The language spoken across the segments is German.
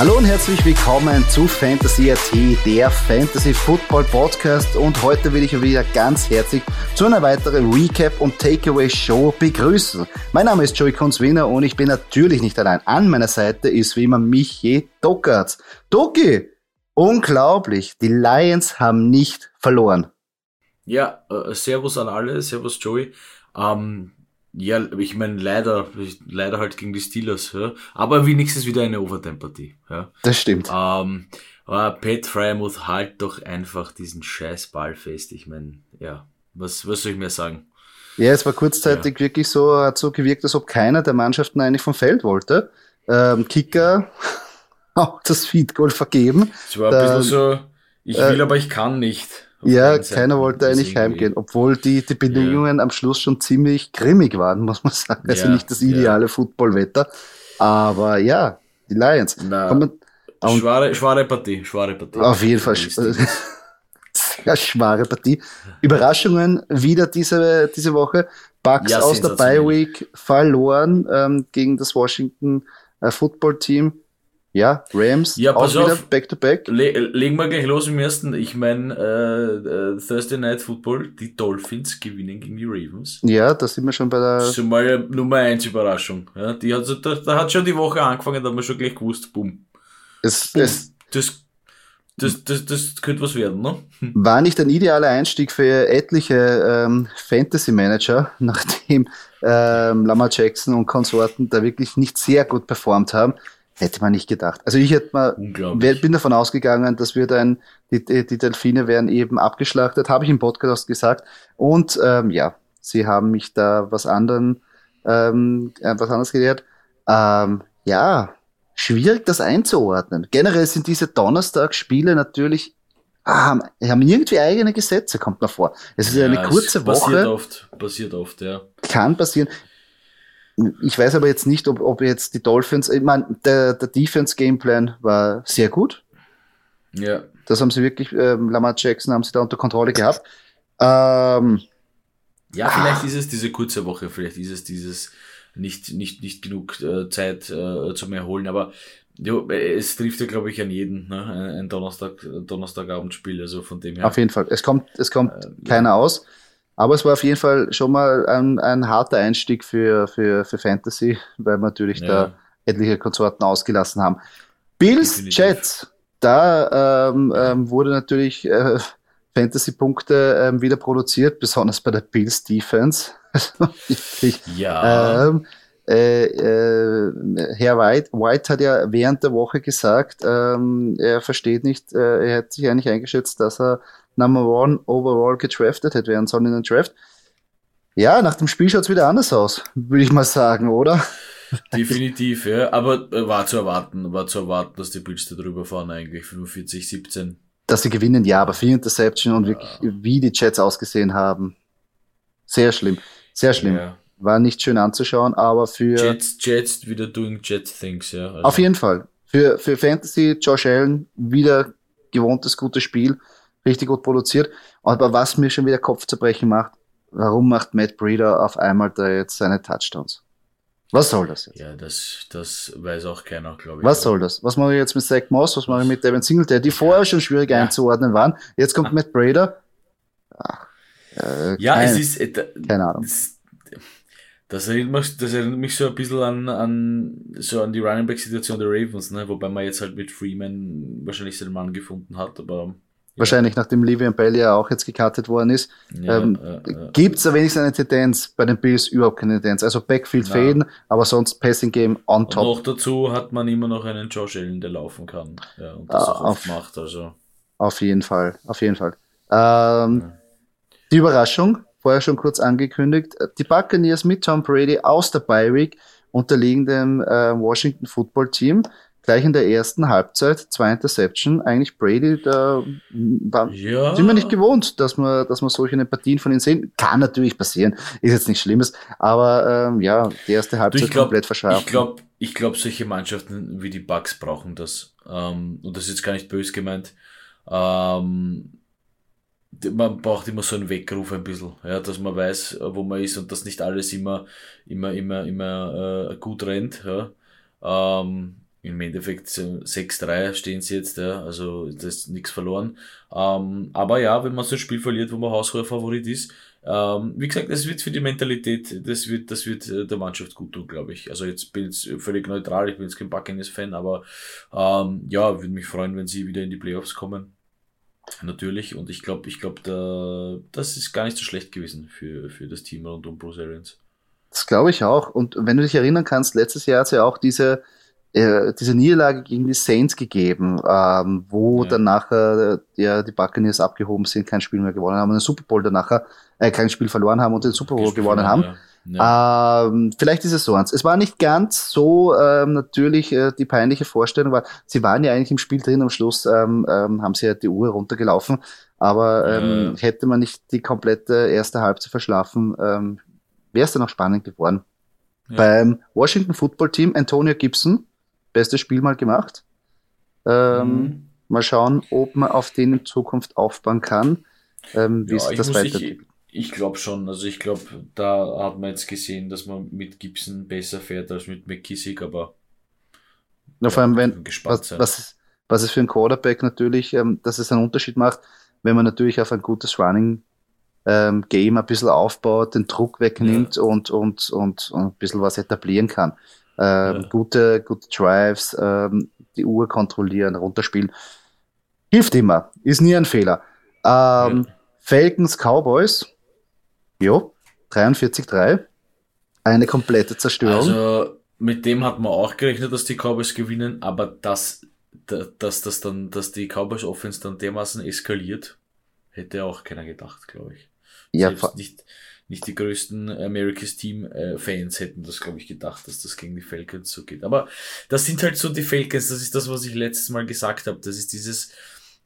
Hallo und herzlich willkommen zu Fantasy AT, der Fantasy Football Podcast. Und heute will ich euch wieder ganz herzlich zu einer weiteren Recap und Takeaway Show begrüßen. Mein Name ist Joey Kunz-Wiener und ich bin natürlich nicht allein. An meiner Seite ist wie immer Michi Dockertz. Doki, unglaublich, die Lions haben nicht verloren. Ja, äh, Servus an alle, Servus Joey. Ähm, ja, ich meine, leider, leider halt gegen die Steelers, ja. aber wenigstens wieder eine Overtime-Partie. Ja. Das stimmt. Ähm, aber Pat Fryermuth halt doch einfach diesen scheiß Ball fest. Ich meine, ja, was, was soll ich mir sagen? Ja, es war kurzzeitig ja. wirklich so, hat so gewirkt, als ob keiner der Mannschaften eigentlich vom Feld wollte. Ähm, Kicker auch das Feed Goal vergeben. Es war ein bisschen so, ich will, äh, aber ich kann nicht. Ja, keiner wollte eigentlich heimgehen, obwohl die, die Bedingungen ja. am Schluss schon ziemlich grimmig waren, muss man sagen. Also ja, nicht das ideale ja. Footballwetter. Aber ja, die Lions. Na, schwere, schwere Partie, schwere Partie. Auf jeden Fall. Sehr schwere Partie. Überraschungen wieder diese, diese Woche. Bucks aus der Bye Week verloren ähm, gegen das Washington äh, Football Team. Ja, Rams, ja, pass auch auf, back to back. Le legen wir gleich los im ersten. Ich meine, äh, äh, Thursday Night Football, die Dolphins gewinnen gegen die Ravens. Ja, da sind wir schon bei der. Das ist mal Nummer eins Überraschung. Ja, die hat, da, da hat schon die Woche angefangen, da haben wir schon gleich gewusst, bumm. Es, boom. es, das, das, das, das könnte was werden, ne? War nicht ein idealer Einstieg für etliche ähm, Fantasy-Manager, nachdem ähm, Lamar Jackson und Konsorten da wirklich nicht sehr gut performt haben. Hätte man nicht gedacht. Also ich hätte mal, bin davon ausgegangen, dass wir dann, die, die Delfine werden eben abgeschlachtet, habe ich im Podcast gesagt. Und ähm, ja, sie haben mich da was anderen, ähm, äh, was anderes gelehrt. Ähm, ja, schwierig das einzuordnen. Generell sind diese Donnerstagsspiele natürlich ah, haben, haben irgendwie eigene Gesetze, kommt mir vor. Es ist ja, eine kurze Woche. Passiert oft, passiert oft, ja. Kann passieren. Ich weiß aber jetzt nicht, ob, ob jetzt die Dolphins, ich meine, der, der Defense-Gameplan war sehr gut. Ja. Das haben sie wirklich, ähm, Lamar Jackson haben sie da unter Kontrolle gehabt. Ähm, ja, vielleicht ah. ist es diese kurze Woche, vielleicht ist es dieses nicht, nicht, nicht genug äh, Zeit äh, zum Erholen, aber jo, es trifft ja, glaube ich, an jeden, ne? ein, ein Donnerstag, Donnerstagabendspiel, also von dem her. Auf jeden Fall. Es kommt, es kommt äh, keiner ja. aus. Aber es war auf jeden Fall schon mal ein, ein harter Einstieg für, für, für Fantasy, weil wir natürlich ja. da etliche Konsorten ausgelassen haben. Bills. Jets, da ähm, ähm, wurde natürlich äh, Fantasy-Punkte ähm, wieder produziert, besonders bei der Bills Defense. ja. Ähm, äh, äh, Herr White, White hat ja während der Woche gesagt, ähm, er versteht nicht, äh, er hat sich eigentlich eingeschätzt, dass er Number One overall gedraftet hätte werden sollen in den Draft. Ja, nach dem Spiel schaut es wieder anders aus, würde ich mal sagen, oder? Definitiv, ja. Aber äh, war zu erwarten, war zu erwarten, dass die Bills da drüber fahren, eigentlich 45, 17. Dass sie gewinnen, ja, aber vier Interception und ja. wirklich, wie die Jets ausgesehen haben. Sehr schlimm, sehr schlimm. Ja. War nicht schön anzuschauen, aber für. Jets, Jets wieder doing Jet Things, ja. Also. Auf jeden Fall. Für, für Fantasy, Josh Allen, wieder gewohntes gutes Spiel richtig gut produziert. Aber was mir schon wieder Kopfzerbrechen macht, warum macht Matt Breeder auf einmal da jetzt seine Touchdowns? Was soll das jetzt? Ja, das, das weiß auch keiner, glaube ich. Was soll das? Was mache ich jetzt mit Zach Moss? Was mache ich mit Devin Singletary, die vorher schon schwierig ja. einzuordnen waren? Jetzt kommt Matt Breeder. Ach, äh, ja, kein, es ist, äh, keine Ahnung. Das, das, erinnert mich, das erinnert mich so ein bisschen an, an, so an die Running Back Situation der Ravens, ne? wobei man jetzt halt mit Freeman wahrscheinlich seinen Mann gefunden hat, aber Wahrscheinlich, nachdem Livian Bell ja auch jetzt gekartet worden ist. Ja, ähm, äh, äh, Gibt es da wenigstens eine Tendenz? Bei den Bills überhaupt keine Tendenz. Also Backfield ja. Fäden, aber sonst Passing Game on top. Und noch dazu hat man immer noch einen Josh Allen, der laufen kann. Ja, und das auch auf, macht. Also. Auf jeden Fall, auf jeden Fall. Ähm, ja. Die Überraschung, vorher schon kurz angekündigt, die Buccaneers mit Tom Brady aus der Bye Week unterliegen dem äh, Washington Football Team gleich in der ersten Halbzeit zwei Interception. Eigentlich Brady, da war, ja. sind wir nicht gewohnt, dass man, dass man solche Partien von ihm sehen. Kann natürlich passieren, ist jetzt nicht Schlimmes, aber ähm, ja, die erste Halbzeit glaub, komplett verschärft. Ich glaube, ich glaube, solche Mannschaften wie die Bucks brauchen das. Ähm, und das ist jetzt gar nicht böse gemeint. Ähm, man braucht immer so einen Weckruf ein bisschen, ja, dass man weiß, wo man ist und dass nicht alles immer, immer, immer, immer äh, gut rennt. Ja. Ähm, im Endeffekt 6-3 stehen sie jetzt, ja, also das ist nichts verloren. Ähm, aber ja, wenn man so ein Spiel verliert, wo man haushoher Favorit ist, ähm, wie gesagt, das wird für die Mentalität, das wird, das wird äh, der Mannschaft gut tun, glaube ich. Also jetzt bin ich völlig neutral, ich bin jetzt kein Buccaneers-Fan, aber ähm, ja, würde mich freuen, wenn sie wieder in die Playoffs kommen. Natürlich, und ich glaube, ich glaube, da, das ist gar nicht so schlecht gewesen für, für das Team rund um Bruce Arians. Das glaube ich auch. Und wenn du dich erinnern kannst, letztes Jahr hat ja auch diese, äh, diese Niederlage gegen die Saints gegeben, ähm, wo ja. dann nachher äh, ja, die Buccaneers abgehoben sind, kein Spiel mehr gewonnen haben und den Super Bowl danach äh, kein Spiel verloren haben und den Super Bowl gewonnen haben. Ja. Ja. Ähm, vielleicht ist es so eins. Es war nicht ganz so ähm, natürlich äh, die peinliche Vorstellung, weil sie waren ja eigentlich im Spiel drin. Am Schluss ähm, ähm, haben sie ja die Uhr runtergelaufen. Aber ähm, ja. hätte man nicht die komplette erste Halbzeit verschlafen, ähm, wäre es dann auch spannend geworden. Ja. Beim Washington Football Team Antonio Gibson bestes Spiel mal gemacht. Ähm, mhm. Mal schauen, ob man auf den in Zukunft aufbauen kann. Ähm, wie ja, sich das weiterentwickelt. Ich, ich glaube schon. Also ich glaube, da hat man jetzt gesehen, dass man mit Gibson besser fährt als mit McKissick, aber ja, vor allem, wenn, was, was, was es für ein Quarterback natürlich, ähm, dass es einen Unterschied macht, wenn man natürlich auf ein gutes Running ähm, Game ein bisschen aufbaut, den Druck wegnimmt ja. und, und, und, und ein bisschen was etablieren kann ja. gute, gute Drives, ähm, die Uhr kontrollieren, runterspielen. Hilft immer, ist nie ein Fehler. Ähm, ja. Falcons Cowboys, jo, 43-3. Eine komplette Zerstörung. Also mit dem hat man auch gerechnet, dass die Cowboys gewinnen, aber dass, dass, dass, dann, dass die Cowboys Offense dann dermaßen eskaliert, hätte auch keiner gedacht, glaube ich. Ja, Selbst nicht, nicht die größten America's Team-Fans äh, hätten das, glaube ich, gedacht, dass das gegen die Falcons so geht. Aber das sind halt so die Falcons, das ist das, was ich letztes Mal gesagt habe. Das ist dieses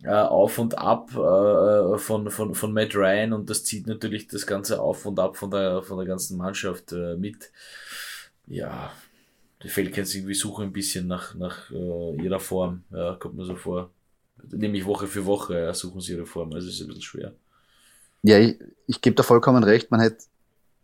äh, Auf und Ab äh, von, von, von Matt Ryan und das zieht natürlich das ganze Auf und Ab von der, von der ganzen Mannschaft äh, mit. Ja, die Falcons irgendwie suchen ein bisschen nach, nach äh, ihrer Form, ja, kommt mir so vor. Nämlich Woche für Woche ja, suchen sie ihre Form, also ist ein bisschen schwer. Ja, ich, ich gebe da vollkommen recht. Man hätte,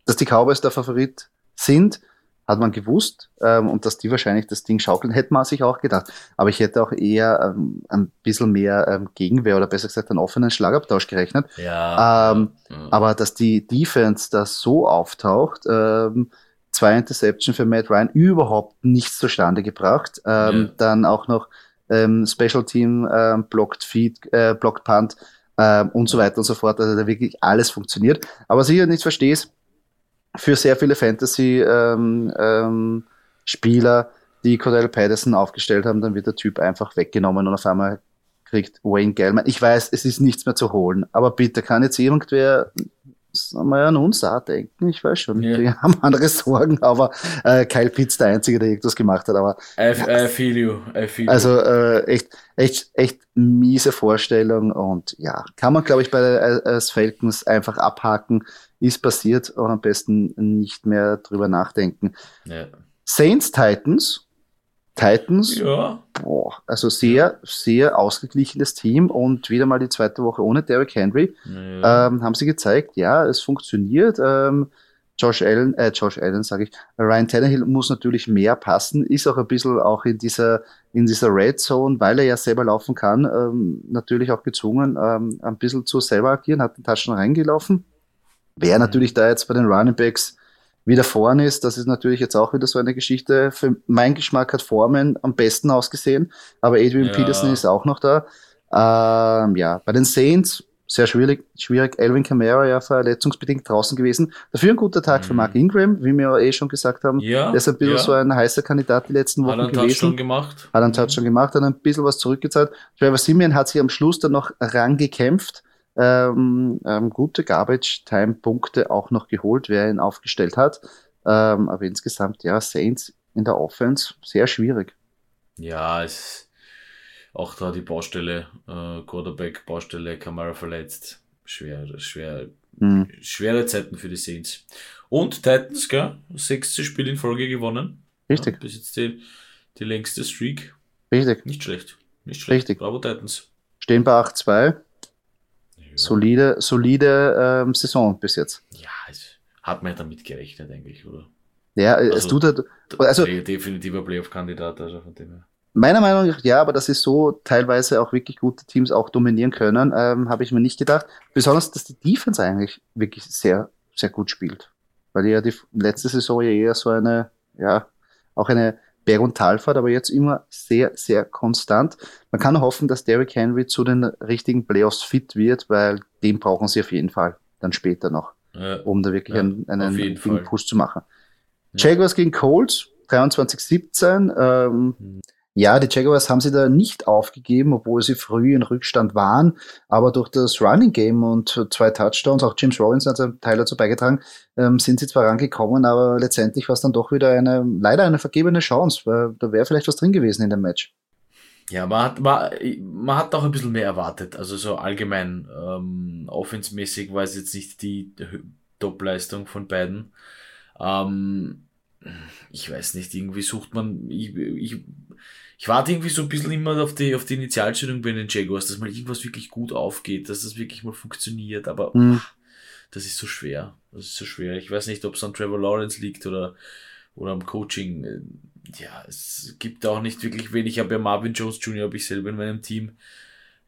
dass die Cowboys der Favorit sind, hat man gewusst ähm, und dass die wahrscheinlich das Ding schaukeln, hätte man sich auch gedacht. Aber ich hätte auch eher ähm, ein bisschen mehr ähm, Gegenwehr oder besser gesagt einen offenen Schlagabtausch gerechnet. Ja. Ähm, ja. Aber dass die Defense da so auftaucht, ähm, zwei Interception für Matt Ryan überhaupt nichts zustande gebracht. Ähm, ja. Dann auch noch ähm, Special Team ähm, Blocked Feed, äh, Blocked Punt ähm, und so weiter und so fort. Also da wirklich alles funktioniert. Aber was ich ja nicht verstehe, ist, für sehr viele Fantasy-Spieler, ähm, ähm, die Cordell Patterson aufgestellt haben, dann wird der Typ einfach weggenommen und auf einmal kriegt Wayne Gellman. Ich weiß, es ist nichts mehr zu holen, aber bitte kann jetzt irgendwer mal an uns auch denken. Ich weiß schon, ja. wir haben andere Sorgen, aber äh, Kyle Pitts der Einzige, der irgendwas gemacht hat. Aber I, I feel you. I feel also äh, echt, echt, echt miese Vorstellung und ja, kann man glaube ich bei äh, Falcons einfach abhaken. Ist passiert und am besten nicht mehr drüber nachdenken. Ja. Saints Titans Titans, ja. boah, also sehr, sehr ausgeglichenes Team und wieder mal die zweite Woche ohne Derrick Henry. Ja. Ähm, haben sie gezeigt, ja, es funktioniert. Ähm, Josh Allen, äh, Josh Allen sage ich, Ryan Tannehill muss natürlich mehr passen, ist auch ein bisschen auch in dieser, in dieser Red Zone, weil er ja selber laufen kann, ähm, natürlich auch gezwungen, ähm, ein bisschen zu selber agieren, hat den Touchdown reingelaufen. Wäre mhm. natürlich da jetzt bei den Running Backs wieder vorne ist. Das ist natürlich jetzt auch wieder so eine Geschichte. Für meinen Geschmack hat Foreman am besten ausgesehen, aber Adrian ja. Peterson ist auch noch da. Ähm, ja, bei den Saints sehr schwierig, schwierig. Alvin Kamara ja verletzungsbedingt draußen gewesen. Dafür ein guter Tag mhm. für Mark Ingram, wie wir eh schon gesagt haben. Ja, der ist ein bisschen ja. so ein heißer Kandidat die letzten Wochen hat gewesen. Touchdown gemacht. Hat einen Touchdown gemacht, hat ein bisschen was zurückgezahlt. Trevor Simeon hat sich am Schluss dann noch rangekämpft ähm, ähm, gute Garbage-Time-Punkte auch noch geholt, wer ihn aufgestellt hat. Ähm, aber insgesamt, ja, Saints in der Offense sehr schwierig. Ja, es auch da die Baustelle, äh, Quarterback, Baustelle, Kamara verletzt. Schwer, schwer, mhm. schwere Zeiten für die Saints. Und Titans, gell? Sechste Spiel in Folge gewonnen. Richtig. Ja, bis jetzt die, die längste Streak. Richtig. Nicht schlecht. Nicht schlecht. Richtig. Bravo Titans. Stehen bei 8-2 solide, solide ähm, Saison bis jetzt. Ja, es hat man ja damit gerechnet eigentlich, oder? Ja, also, es tut halt, also definitiver Playoff-Kandidat, also von dem her. Meiner Meinung nach ja, aber dass sie so teilweise auch wirklich gute Teams auch dominieren können, ähm, habe ich mir nicht gedacht. Besonders, dass die Defense eigentlich wirklich sehr, sehr gut spielt. Weil die ja die letzte Saison ja eher so eine, ja, auch eine Berg- und Talfahrt, aber jetzt immer sehr, sehr konstant. Man kann hoffen, dass Derrick Henry zu den richtigen Playoffs fit wird, weil den brauchen sie auf jeden Fall dann später noch, ja, um da wirklich ja, einen, einen Push zu machen. Ja. Jaguars gegen Colts, 23-17. Ähm, mhm. Ja, die Jaguars haben sie da nicht aufgegeben, obwohl sie früh in Rückstand waren. Aber durch das Running Game und zwei Touchdowns, auch James Robinson hat einen Teil dazu beigetragen, ähm, sind sie zwar rangekommen, aber letztendlich war es dann doch wieder eine, leider eine vergebene Chance, weil da wäre vielleicht was drin gewesen in dem Match. Ja, man hat, man, man hat auch ein bisschen mehr erwartet. Also so allgemein, ähm, offensmäßig war es jetzt nicht die Top-Leistung von beiden. Ähm, ich weiß nicht, irgendwie sucht man, ich, ich, ich warte irgendwie so ein bisschen immer auf die, auf die Initialstellung bei den Jaguars, dass mal irgendwas wirklich gut aufgeht, dass das wirklich mal funktioniert, aber mhm. das ist so schwer. Das ist so schwer. Ich weiß nicht, ob es an Trevor Lawrence liegt oder, oder am Coaching. Ja, es gibt auch nicht wirklich wenig. Ich habe ja Marvin Jones Jr. habe ich selber in meinem Team.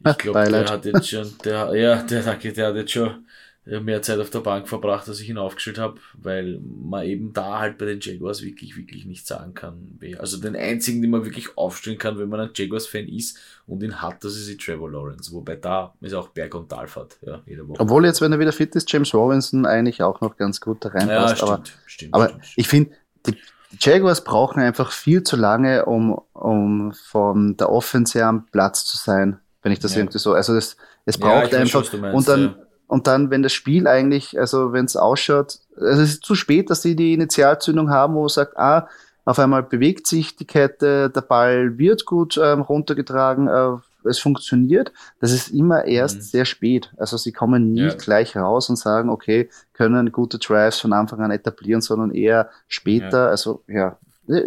Ich glaube, der hat jetzt schon, der, ja, der, danke, der hat jetzt schon mehr Zeit auf der Bank verbracht, als ich ihn aufgestellt habe, weil man eben da halt bei den Jaguars wirklich, wirklich nicht sagen kann. Also den einzigen, den man wirklich aufstellen kann, wenn man ein Jaguars-Fan ist und ihn hat, das ist die Trevor Lawrence. Wobei da ist auch Berg- und Talfahrt, ja, jede Woche. Obwohl jetzt, wenn er wieder fit ist, James Robinson eigentlich auch noch ganz gut da reinpasst. Ja, stimmt, aber, stimmt, aber stimmt. ich finde, die, Jaguars brauchen einfach viel zu lange, um, um von der Offense am Platz zu sein, wenn ich das ja. irgendwie so, also das, es braucht ja, einfach, meinst, und dann, und dann, wenn das Spiel eigentlich, also wenn es ausschaut, also es ist zu spät, dass sie die Initialzündung haben, wo man sagt, ah, auf einmal bewegt sich die Kette, der Ball wird gut ähm, runtergetragen, äh, es funktioniert. Das ist immer erst mhm. sehr spät. Also sie kommen nie ja. gleich raus und sagen, okay, können gute Drives von Anfang an etablieren, sondern eher später. Ja. Also ja,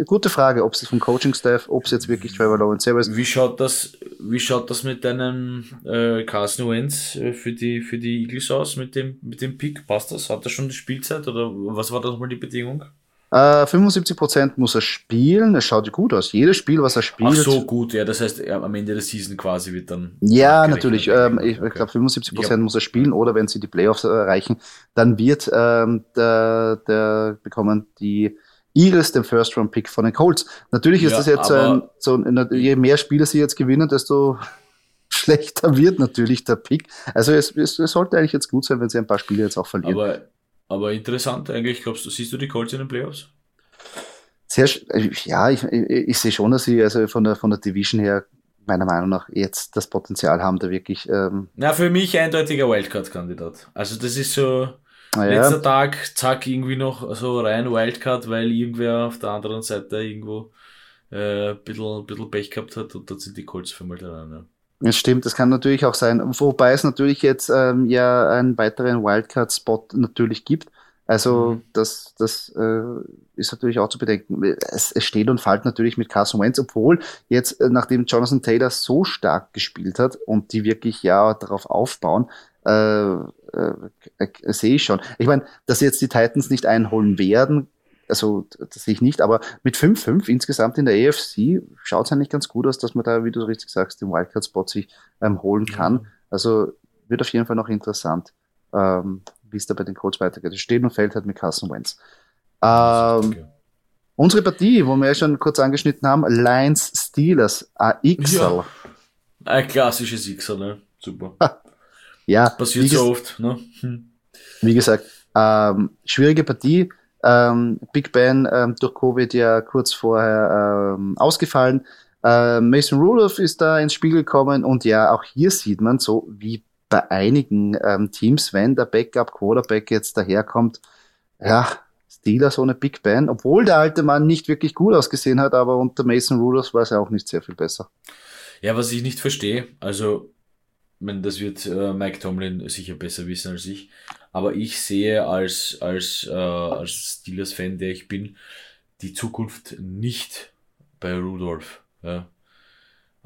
gute Frage, ob es vom Coaching-Staff, ob es jetzt wirklich Trevor Lawrence selber ist. Wie schaut das, wie schaut das mit deinem äh, Carson Wentz äh, für die, für die Eagles aus, mit dem, mit dem Pick? Passt das? Hat er schon die Spielzeit oder was war da nochmal die Bedingung? Äh, 75% muss er spielen, es schaut gut aus. Jedes Spiel, was er spielt. Ach so, gut, ja, das heißt, am Ende der Season quasi wird dann. Ja, natürlich. Ähm, ich okay. glaube, 75% ja. muss er spielen oder wenn sie die Playoffs erreichen, dann wird ähm, der, der bekommen die Eagles den First-Round-Pick von den Colts. Natürlich ist ja, das jetzt ein, so, je mehr Spieler sie jetzt gewinnen, desto schlechter wird natürlich der Pick. Also es, es, es, sollte eigentlich jetzt gut sein, wenn sie ein paar Spiele jetzt auch verlieren. Aber, aber interessant eigentlich, glaubst du, siehst du die Colts in den Playoffs? Sehr, ja, ich, ich, ich sehe schon, dass sie also von der, von der Division her meiner Meinung nach jetzt das Potenzial haben, da wirklich. Ähm Na, für mich eindeutiger Wildcard-Kandidat. Also das ist so, ja. Letzter Tag, zack, irgendwie noch so rein Wildcard, weil irgendwer auf der anderen Seite irgendwo äh, ein bisschen, ein bisschen Pech gehabt hat und dort sind die Colts für mal dran. Ja. Das stimmt, das kann natürlich auch sein. Wobei es natürlich jetzt ähm, ja einen weiteren Wildcard-Spot natürlich gibt. Also mhm. das, das äh, ist natürlich auch zu bedenken. Es, es steht und fällt natürlich mit Carson Wentz, obwohl jetzt, äh, nachdem Jonathan Taylor so stark gespielt hat und die wirklich ja darauf aufbauen, äh, äh, äh, sehe ich schon. Ich meine, dass jetzt die Titans nicht einholen werden, also das sehe ich nicht, aber mit 5-5 insgesamt in der AFC schaut es eigentlich ganz gut aus, dass man da, wie du richtig sagst, den Wildcard-Spot sich ähm, holen kann. Ja. Also wird auf jeden Fall noch interessant, ähm, wie es da bei den Colts weitergeht. Es steht und fällt halt mit Carson Wentz. Ähm, unsere Partie, wo wir ja schon kurz angeschnitten haben, Lions Steelers, AXL. Ja. Ein klassisches XL, ne? Super. Ja. Passiert so oft, ne? Hm. Wie gesagt, ähm, schwierige Partie. Ähm, Big Ben ähm, durch Covid ja kurz vorher ähm, ausgefallen. Ähm, Mason Rudolph ist da ins Spiel gekommen und ja, auch hier sieht man so wie bei einigen ähm, Teams, wenn der Backup Quarterback jetzt daherkommt, ja, Steelers ohne Big Ben, obwohl der alte Mann nicht wirklich gut ausgesehen hat, aber unter Mason Rudolph war es ja auch nicht sehr viel besser. Ja, was ich nicht verstehe, also meine, das wird äh, Mike Tomlin sicher besser wissen als ich. Aber ich sehe als, als, äh, als Steelers-Fan, der ich bin, die Zukunft nicht bei Rudolph. Ja.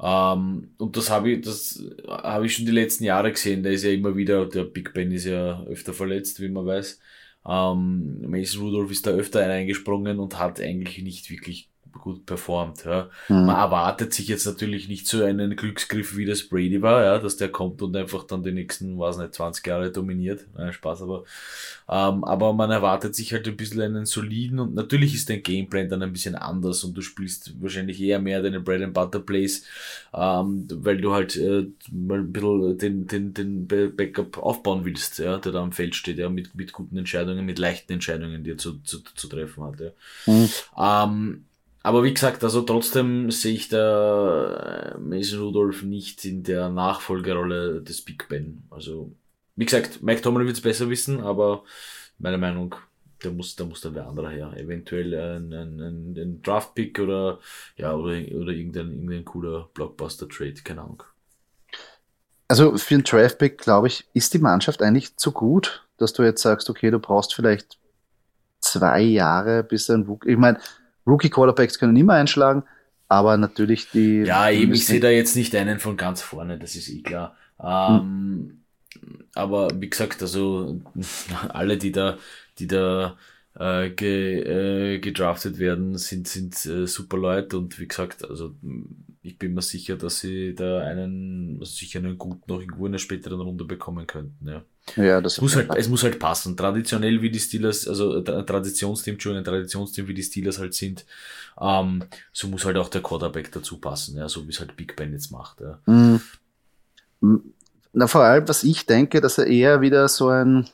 Ähm, und das habe ich, das habe ich schon die letzten Jahre gesehen. Der ist ja immer wieder, der Big Ben ist ja öfter verletzt, wie man weiß. Ähm, Mason Rudolph ist da öfter eingesprungen und hat eigentlich nicht wirklich gut performt. Ja. Mhm. Man erwartet sich jetzt natürlich nicht so einen Glücksgriff, wie das Brady war, ja, dass der kommt und einfach dann die nächsten, was nicht, 20 Jahre dominiert. Nein, Spaß, aber, ähm, aber man erwartet sich halt ein bisschen einen soliden und natürlich ist dein Gameplan dann ein bisschen anders und du spielst wahrscheinlich eher mehr deine Bread and Butter Plays, ähm, weil du halt äh, mal ein bisschen den, den, den Backup aufbauen willst, ja, der da am Feld steht, ja, mit, mit guten Entscheidungen, mit leichten Entscheidungen, die er zu, zu, zu treffen hat. Ja. Mhm. Ähm, aber wie gesagt, also trotzdem sehe ich da äh, Mason Rudolph nicht in der Nachfolgerolle des Big Ben. Also, wie gesagt, Mike Tomlin wird es besser wissen, aber meiner Meinung, der muss, da muss dann der andere her. Eventuell ein, ein, ein, ein Draft-Pick oder, ja, oder, oder irgendein, irgendein cooler Blockbuster-Trade, keine Ahnung. Also für einen Draft-Pick, glaube ich, ist die Mannschaft eigentlich zu gut, dass du jetzt sagst, okay, du brauchst vielleicht zwei Jahre, bis ein Rookie, ich meine, Rookie-Quarterbacks können immer einschlagen, aber natürlich die. Ja, eben, ich sehe da jetzt nicht einen von ganz vorne, das ist eh klar. Ähm, hm. Aber wie gesagt, also alle, die da, die da äh, ge, äh, gedraftet werden, sind, sind äh, super Leute und wie gesagt, also ich bin mir sicher, dass sie da einen, also sicher einen guten noch irgendwo in der späteren Runde bekommen könnten, ja. Ja, das muss halt, es muss halt passen. Traditionell wie die Steelers, also ein Traditionsteam, Entschuldigung, ein Traditionsteam wie die Steelers halt sind, ähm, so muss halt auch der Quarterback dazu passen, ja, so wie es halt Big Ben jetzt macht. Ja. Mhm. Na, vor allem, was ich denke, dass er eher wieder so ein,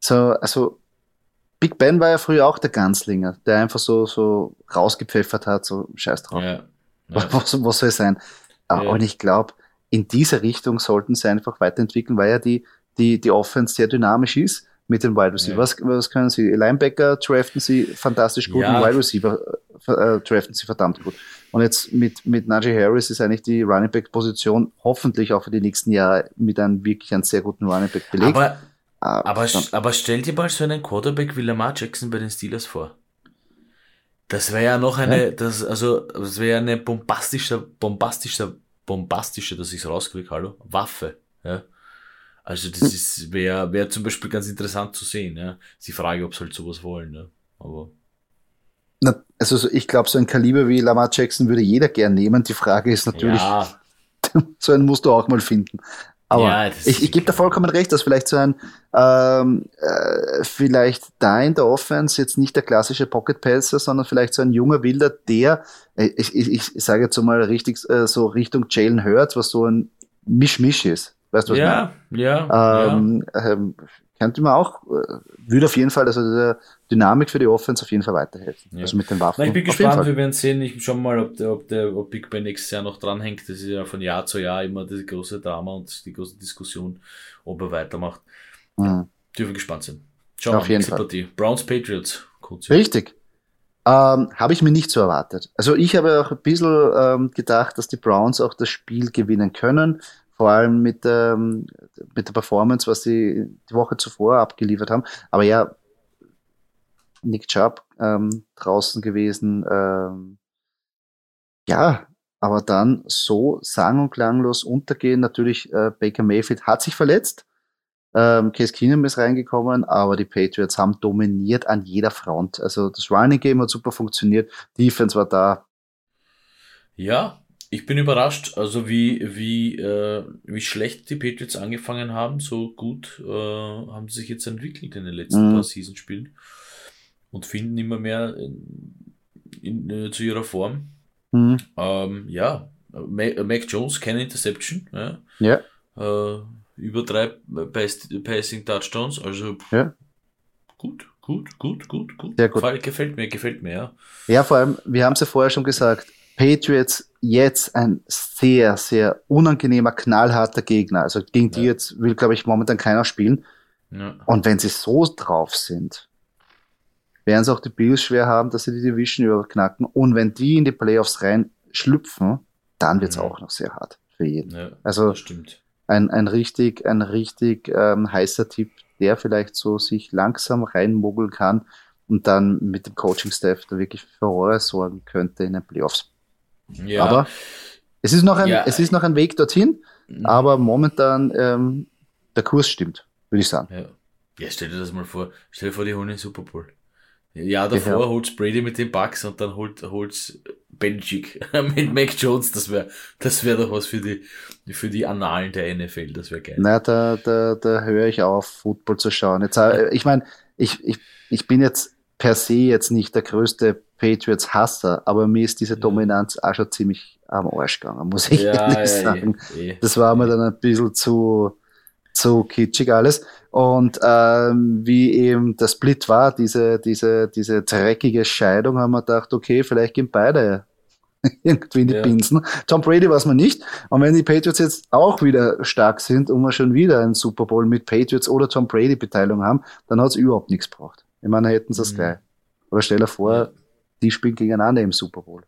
so, also Big Ben war ja früher auch der Ganzlinger, der einfach so, so rausgepfeffert hat, so scheiß drauf. Ja, ja. Was, was soll es sein? Ja. Und ich glaube, in diese Richtung sollten sie einfach weiterentwickeln, weil ja die, die, die Offense sehr dynamisch ist mit den Wide Receiver. Ja. Was, was können sie? Linebacker draften sie fantastisch gut ja. und Wide Receiver äh, draften sie verdammt gut. Und jetzt mit, mit Najee Harris ist eigentlich die Running Back Position hoffentlich auch für die nächsten Jahre mit einem wirklich einem sehr guten Running Back belegt. Aber, ah, aber, aber stell dir mal so einen Quarterback wie Lamar Jackson bei den Steelers vor. Das wäre ja noch eine, ja. das, also, das wäre eine bombastische, bombastische, bombastische, dass ich es rauskriege, hallo, Waffe, ja. Also das ist wäre wär zum Beispiel ganz interessant zu sehen. Ja. Ist die Frage, ob sie halt sowas wollen. Ja. Aber Na, also ich glaube, so ein Kaliber wie Lamar Jackson würde jeder gern nehmen. Die Frage ist natürlich, ja. so einen musst du auch mal finden. Aber ja, ich, ich gebe da vollkommen recht, dass vielleicht so ein, ähm, äh, vielleicht da in der Offense jetzt nicht der klassische Pocket Passer, sondern vielleicht so ein junger Wilder, der, äh, ich, ich, ich sage jetzt so mal richtig, äh, so Richtung Jalen Hurts, was so ein Mischmisch ist. Weißt du, was ja, ich meine? Ja, ähm, ja. Ähm, könnte man auch, äh, würde auf jeden Fall, also der Dynamik für die Offense auf jeden Fall weiterhelfen. Ja. Also mit den Waffen. Na, ich bin gespannt, wir werden sehen. Ich schau mal, ob der, ob der ob Big Ben nächstes Jahr noch dranhängt. Das ist ja von Jahr zu Jahr immer das große Drama und die große Diskussion, ob er weitermacht. Mhm. Dürfen gespannt sein. Schauen wir auf jeden Fall. Partie. Browns Patriots. Kurz. Richtig. Ähm, habe ich mir nicht so erwartet. Also ich habe auch ein bisschen ähm, gedacht, dass die Browns auch das Spiel gewinnen können vor allem mit, ähm, mit der Performance, was sie die Woche zuvor abgeliefert haben. Aber ja, Nick Chubb ähm, draußen gewesen. Ähm, ja, aber dann so sang- und klanglos untergehen. Natürlich, äh, Baker Mayfield hat sich verletzt. Ähm, Case Keenum ist reingekommen, aber die Patriots haben dominiert an jeder Front. Also das Running Game hat super funktioniert, Defense war da. Ja, ich bin überrascht, also wie, wie, äh, wie schlecht die Patriots angefangen haben, so gut äh, haben sie sich jetzt entwickelt in den letzten mhm. paar Seasonspielen und finden immer mehr in, in, äh, zu ihrer Form. Mhm. Ähm, ja, Mac Jones, keine Interception. Ja. ja. Äh, über drei Passing Touchdowns, also ja. gut, gut, gut, gut, gut. Sehr gut. Gefällt mir, gefällt mir, ja. Ja, vor allem, wir haben es ja vorher schon gesagt, Patriots jetzt ein sehr, sehr unangenehmer, knallharter Gegner. Also gegen ja. die jetzt will, glaube ich, momentan keiner spielen. Ja. Und wenn sie so drauf sind, werden es auch die Bills schwer haben, dass sie die Division überknacken. Und wenn die in die Playoffs rein schlüpfen, dann wird es ja. auch noch sehr hart für jeden. Also Ein, ein richtig, ein richtig ähm, heißer Tipp, der vielleicht so sich langsam reinmogeln kann und dann mit dem Coaching-Staff da wirklich für Furore sorgen könnte in den Playoffs. Ja. Aber es ist noch ein, ja. es ist noch ein Weg dorthin, mhm. aber momentan ähm, der Kurs stimmt, würde ich sagen. Ja. ja, stell dir das mal vor. Stell dir vor, die holen den Super Bowl. Ja, davor holt Brady mit den Bucks und dann holt holt's Benchik mit Mac Jones. Das wäre das wäre doch was für die für die Annalen der NFL. Das wäre geil. Na, da, da, da höre ich auf, Football zu schauen. Jetzt, äh, ich meine, ich, ich, ich bin jetzt per se jetzt nicht der größte Patriots-Hasser, aber mir ist diese Dominanz auch schon ziemlich am Arsch gegangen, muss ich ja, ehrlich ja, sagen. Eh, eh, das war mir dann ein bisschen zu, zu kitschig alles. Und ähm, wie eben der Split war, diese, diese, diese dreckige Scheidung, haben wir gedacht, okay, vielleicht gehen beide irgendwie in die ja. Pinsen. Tom Brady war es mir nicht. Und wenn die Patriots jetzt auch wieder stark sind und wir schon wieder einen Super Bowl mit Patriots oder Tom Brady Beteiligung haben, dann hat es überhaupt nichts gebraucht. Ich meine, hätten sie es mhm. gleich. Aber stell dir vor, die spielen gegeneinander im Super Bowl.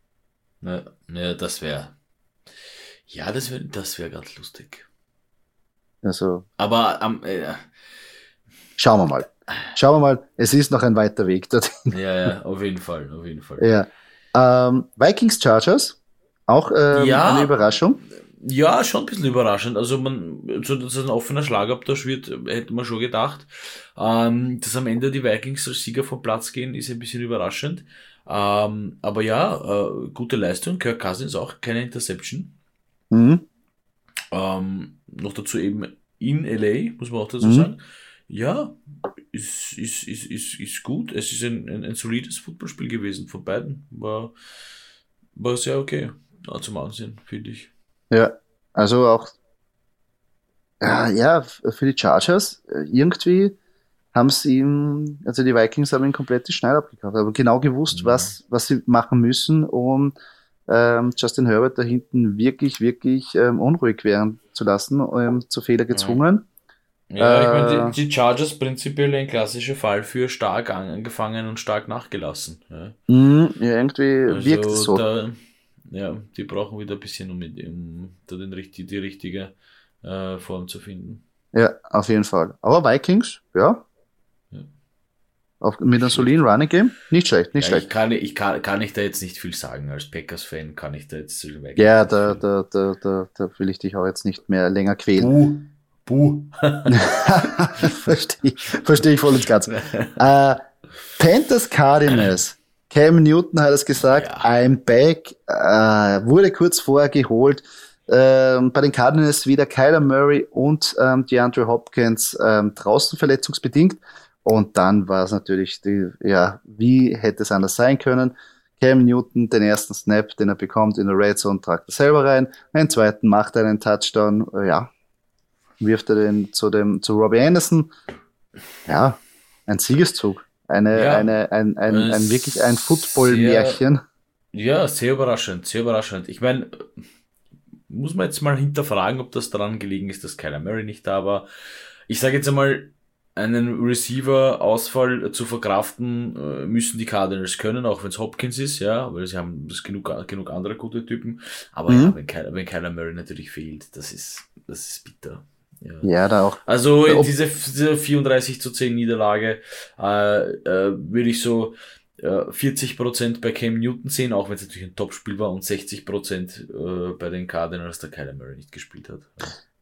Ja, ja das wäre. Ja, das wäre das wär gerade lustig. Also. Aber am. Ähm, äh, Schauen wir mal. Schauen wir mal, es ist noch ein weiter Weg dorthin. Ja, ja, auf jeden Fall, auf jeden Fall. Ja. Ähm, Vikings Chargers, auch ähm, ja, eine Überraschung. Ja, schon ein bisschen überraschend. Also man, so dass es ein offener Schlagabtausch wird, hätte man schon gedacht. Ähm, dass am Ende die Vikings als Sieger vom Platz gehen, ist ein bisschen überraschend. Ähm, aber ja, äh, gute Leistung. Kirk Cousins auch, keine Interception. Mhm. Ähm, noch dazu eben in LA, muss man auch dazu mhm. sagen ja, ist, ist, ist, ist, ist gut. Es ist ein, ein, ein solides Footballspiel gewesen von beiden. War, war sehr okay ja, zum Ansehen, finde ich. Ja, also auch ja, ja, für die Chargers äh, irgendwie haben sie ihm, also die Vikings haben ihn komplett die Schneid abgekauft, aber genau gewusst, ja. was, was sie machen müssen, um ähm, Justin Herbert da hinten wirklich, wirklich ähm, unruhig werden zu lassen, ähm, zu Fehler gezwungen. Ja. Ja, ich meine, die, äh. die, Chargers prinzipiell ein klassischer Fall für stark angefangen und stark nachgelassen. Ja, mm, ja irgendwie also wirkt es so. Da, ja, die brauchen wieder ein bisschen, um, um da den, die, die richtige äh, Form zu finden. Ja, auf jeden Fall. Aber Vikings, ja. ja. Auf, mit einem soliden Running Game, nicht schlecht, nicht ja, schlecht. Ich kann, ich kann, kann ich da jetzt nicht viel sagen. Als Packers-Fan kann ich da jetzt Ja, da, da, da, da, da will ich dich auch jetzt nicht mehr länger quälen. Uh. Buh. verstehe, verstehe ich voll und ganz. Äh, Panthers Cardinals. Cam Newton hat es gesagt, ja. I'm back. Äh, wurde kurz vorher geholt. Ähm, bei den Cardinals wieder Kyler Murray und ähm, DeAndre Hopkins ähm, draußen verletzungsbedingt. Und dann war es natürlich die, ja, wie hätte es anders sein können? Cam Newton den ersten Snap, den er bekommt in der Red Zone, tragt er selber rein. Den zweiten macht er einen Touchdown. Ja, wirft er den zu dem, zu Robbie Anderson. Ja, ein Siegeszug. Eine, ja, eine, ein, ein, ein, ein wirklich ein Football-Märchen. Ja, sehr überraschend, sehr überraschend. Ich meine, muss man jetzt mal hinterfragen, ob das daran gelegen ist, dass Kyler Murray nicht da war. Ich sage jetzt einmal, einen Receiver-Ausfall zu verkraften äh, müssen die Cardinals können, auch wenn es Hopkins ist, ja, weil sie haben das genug, genug andere gute Typen. Aber mhm. ja, wenn Kyler, wenn Kyler Murray natürlich fehlt, das ist, das ist bitter. Ja, ja da auch. Also in diese, diese 34 zu 10 Niederlage äh, äh, würde ich so äh, 40% bei Cam Newton sehen, auch wenn es natürlich ein Topspiel war und 60% äh, bei den Cardinals, der Kyler Murray nicht gespielt hat.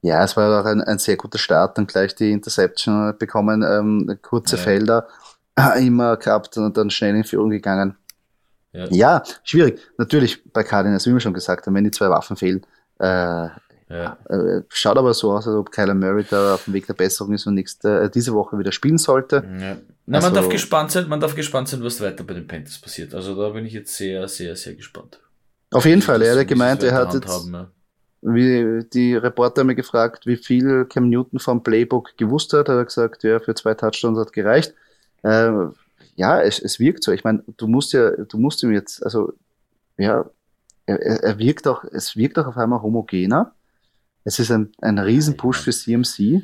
Ja, es war auch ein, ein sehr guter Start, dann gleich die Interception bekommen, ähm, kurze ja. Felder immer gehabt und dann schnell in Führung gegangen. Ja. ja, schwierig. Natürlich bei Cardinals, wie wir schon gesagt haben, wenn die zwei Waffen fehlen, äh, ja. Äh, schaut aber so aus, als ob Kyler Murray da auf dem Weg der Besserung ist und nächste, äh, diese Woche wieder spielen sollte. Ja. Na, also, man darf gespannt sein, man darf gespannt sein, was weiter bei den Panthers passiert. Also da bin ich jetzt sehr, sehr, sehr gespannt. Auf jeden Fall, er hat gemeint, er hat jetzt, haben, ja. wie die Reporter haben mir gefragt, wie viel Cam Newton vom Playbook gewusst hat, hat er gesagt, ja, für zwei Touchdowns hat gereicht. Äh, ja, es, es wirkt so. Ich meine, du musst ja, du musst ihm jetzt, also, ja, er, er wirkt auch, es wirkt auch auf einmal homogener. Es ist ein, ein Riesenpush für CMC.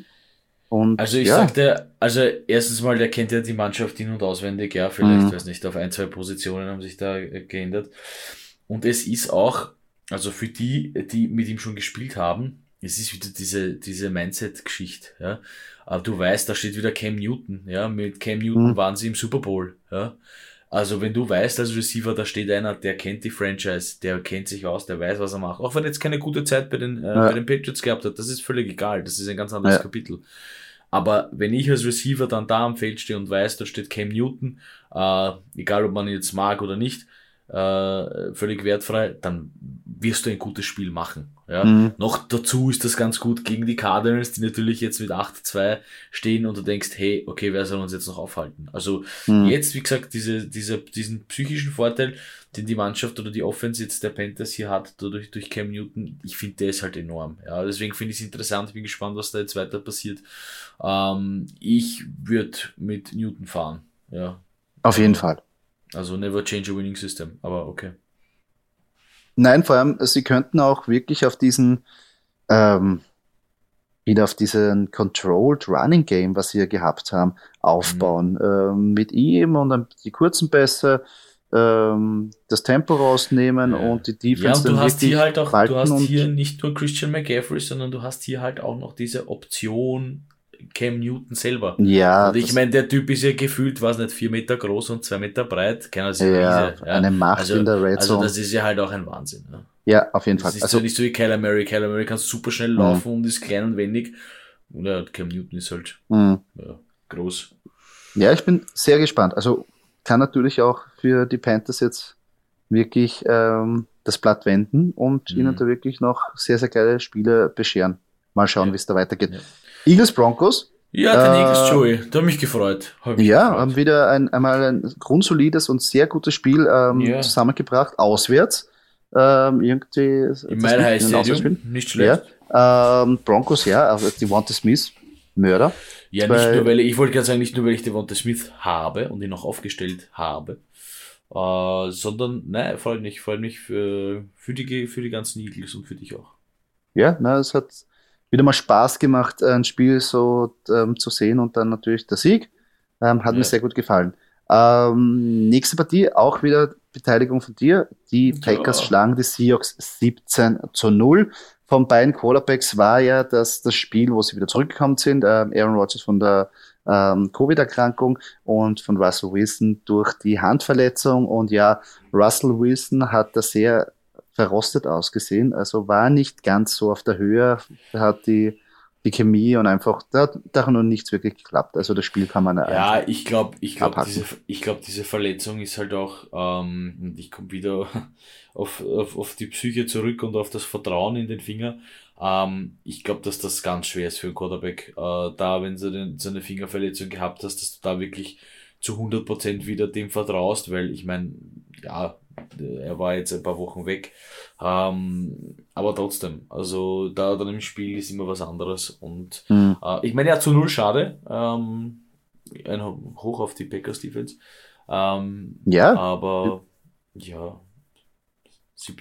Und, also ich ja. sagte, also erstens mal, der kennt ja die Mannschaft in- und auswendig, ja, vielleicht, mhm. weiß nicht, auf ein, zwei Positionen haben sich da geändert. Und es ist auch, also für die, die mit ihm schon gespielt haben, es ist wieder diese, diese Mindset-Geschichte, ja. Aber du weißt, da steht wieder Cam Newton, ja. Mit Cam Newton mhm. waren sie im Super Bowl, ja. Also wenn du weißt als Receiver, da steht einer, der kennt die Franchise, der kennt sich aus, der weiß, was er macht. Auch wenn er jetzt keine gute Zeit bei den, äh, ja. bei den Patriots gehabt hat, das ist völlig egal. Das ist ein ganz anderes ja. Kapitel. Aber wenn ich als Receiver dann da am Feld stehe und weiß, da steht Cam Newton, äh, egal ob man ihn jetzt mag oder nicht, äh, völlig wertfrei, dann wirst du ein gutes Spiel machen. Ja. Mhm. Noch dazu ist das ganz gut gegen die Cardinals, die natürlich jetzt mit 8-2 stehen und du denkst, hey, okay, wer soll uns jetzt noch aufhalten? Also mhm. jetzt, wie gesagt, diese, diese, diesen psychischen Vorteil, den die Mannschaft oder die Offense jetzt der Panthers hier hat, durch, durch Cam Newton, ich finde, der ist halt enorm. Ja, deswegen finde ich es interessant, ich bin gespannt, was da jetzt weiter passiert. Ähm, ich würde mit Newton fahren. Ja. Auf jeden Fall. Also never change a winning system, aber okay. Nein, vor allem, sie könnten auch wirklich auf diesen, ähm, wieder auf diesen Controlled Running Game, was sie ja gehabt haben, aufbauen. Mhm. Ähm, mit ihm und dann die kurzen Pässe, ähm, das Tempo rausnehmen ja. und die Defense. Ja, und du hast hier halt auch, du hast hier nicht nur Christian McCaffrey, sondern du hast hier halt auch noch diese Option Cam Newton selber. Ja. Und ich meine, der Typ ist ja gefühlt, was nicht, vier Meter groß und zwei Meter breit. Keiner sieht ja, ja, eine Macht also, in der Red also Zone. Also das ist ja halt auch ein Wahnsinn. Ja, ja auf jeden Fall. Das ist also, ja nicht so wie Kyler Murray. Kyler Murray kann super schnell laufen mhm. und ist klein und wendig. Und ja, Cam Newton ist halt mhm. ja, groß. Ja, ich bin sehr gespannt. Also kann natürlich auch für die Panthers jetzt wirklich ähm, das Blatt wenden und mhm. ihnen da wirklich noch sehr, sehr geile Spiele bescheren. Mal schauen, ja. wie es da weitergeht. Ja. Eagles Broncos. Ja, den äh, Eagles Joey, da habe mich gefreut. Hab mich ja, gefreut. haben wieder ein, einmal ein grundsolides und sehr gutes Spiel ähm, yeah. zusammengebracht, auswärts. Ähm, irgendwie. Im Mile High Stadium, nicht schlecht. Ja. Ähm, Broncos, ja, also die Wante Smith, Mörder. Ja, nicht nur, weil ich, ich wollte gerade sagen, nicht nur, weil ich die Wante Smith habe und ihn noch aufgestellt habe, äh, sondern, nein, freut mich, freut mich für, für, die, für die ganzen Eagles und für dich auch. Ja, na, es hat wieder mal Spaß gemacht, ein Spiel so ähm, zu sehen und dann natürlich der Sieg. Ähm, hat ja. mir sehr gut gefallen. Ähm, nächste Partie, auch wieder Beteiligung von dir. Die Packers ja. schlagen die Seahawks 17 zu 0. Von beiden Quarterbacks war ja das, das Spiel, wo sie wieder zurückgekommen sind. Ähm, Aaron Rodgers von der ähm, Covid-Erkrankung und von Russell Wilson durch die Handverletzung. Und ja, Russell Wilson hat da sehr verrostet ausgesehen. Also war nicht ganz so auf der Höhe. Hat die, die Chemie und einfach, da hat da noch nichts wirklich geklappt. Also das Spiel kann man Ja, ich glaube, ich glaube, diese, ich glaube, diese Verletzung ist halt auch, ähm, ich komme wieder auf, auf, auf die Psyche zurück und auf das Vertrauen in den Finger. Ähm, ich glaube, dass das ganz schwer ist für einen Quarterback. Äh, da, wenn du den, so eine Fingerverletzung gehabt hast, dass du da wirklich zu 100% wieder dem vertraust, weil ich meine, ja, er war jetzt ein paar Wochen weg. Ähm, aber trotzdem, also da dann im Spiel ist immer was anderes. Und mhm. äh, ich meine, ja, zu null schade. Ähm, ein Hoch auf die Packers Defense. Ähm, ja. Aber ja.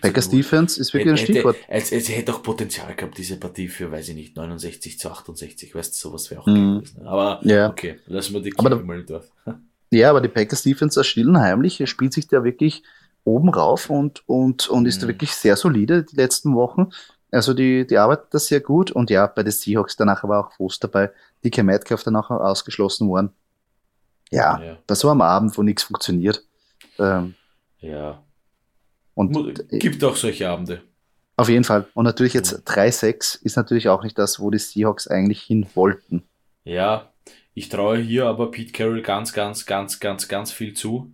Packers Defense ist wirklich hätte, ein Stichwort. Es, es, hätte auch Potenzial gehabt, diese Partie für, weiß ich nicht, 69 zu 68. Weißt du, sowas wäre auch mhm. gewesen. Aber ja. okay, lassen wir die aber da, mal drauf. Ja, aber die Packers Defense, stillen heimlich, spielt sich da wirklich oben rauf und, und, und ist mhm. da wirklich sehr solide die letzten Wochen. Also die, die arbeitet das sehr gut und ja, bei den Seahawks danach war auch Fuß dabei. DK Metcalf danach ausgeschlossen worden. Ja, ja. bei so einem Abend, wo nichts funktioniert. Ähm, ja. Und gibt auch solche Abende. Auf jeden Fall. Und natürlich jetzt 3-6 ist natürlich auch nicht das, wo die Seahawks eigentlich hin wollten. Ja, ich traue hier aber Pete Carroll ganz, ganz, ganz, ganz, ganz viel zu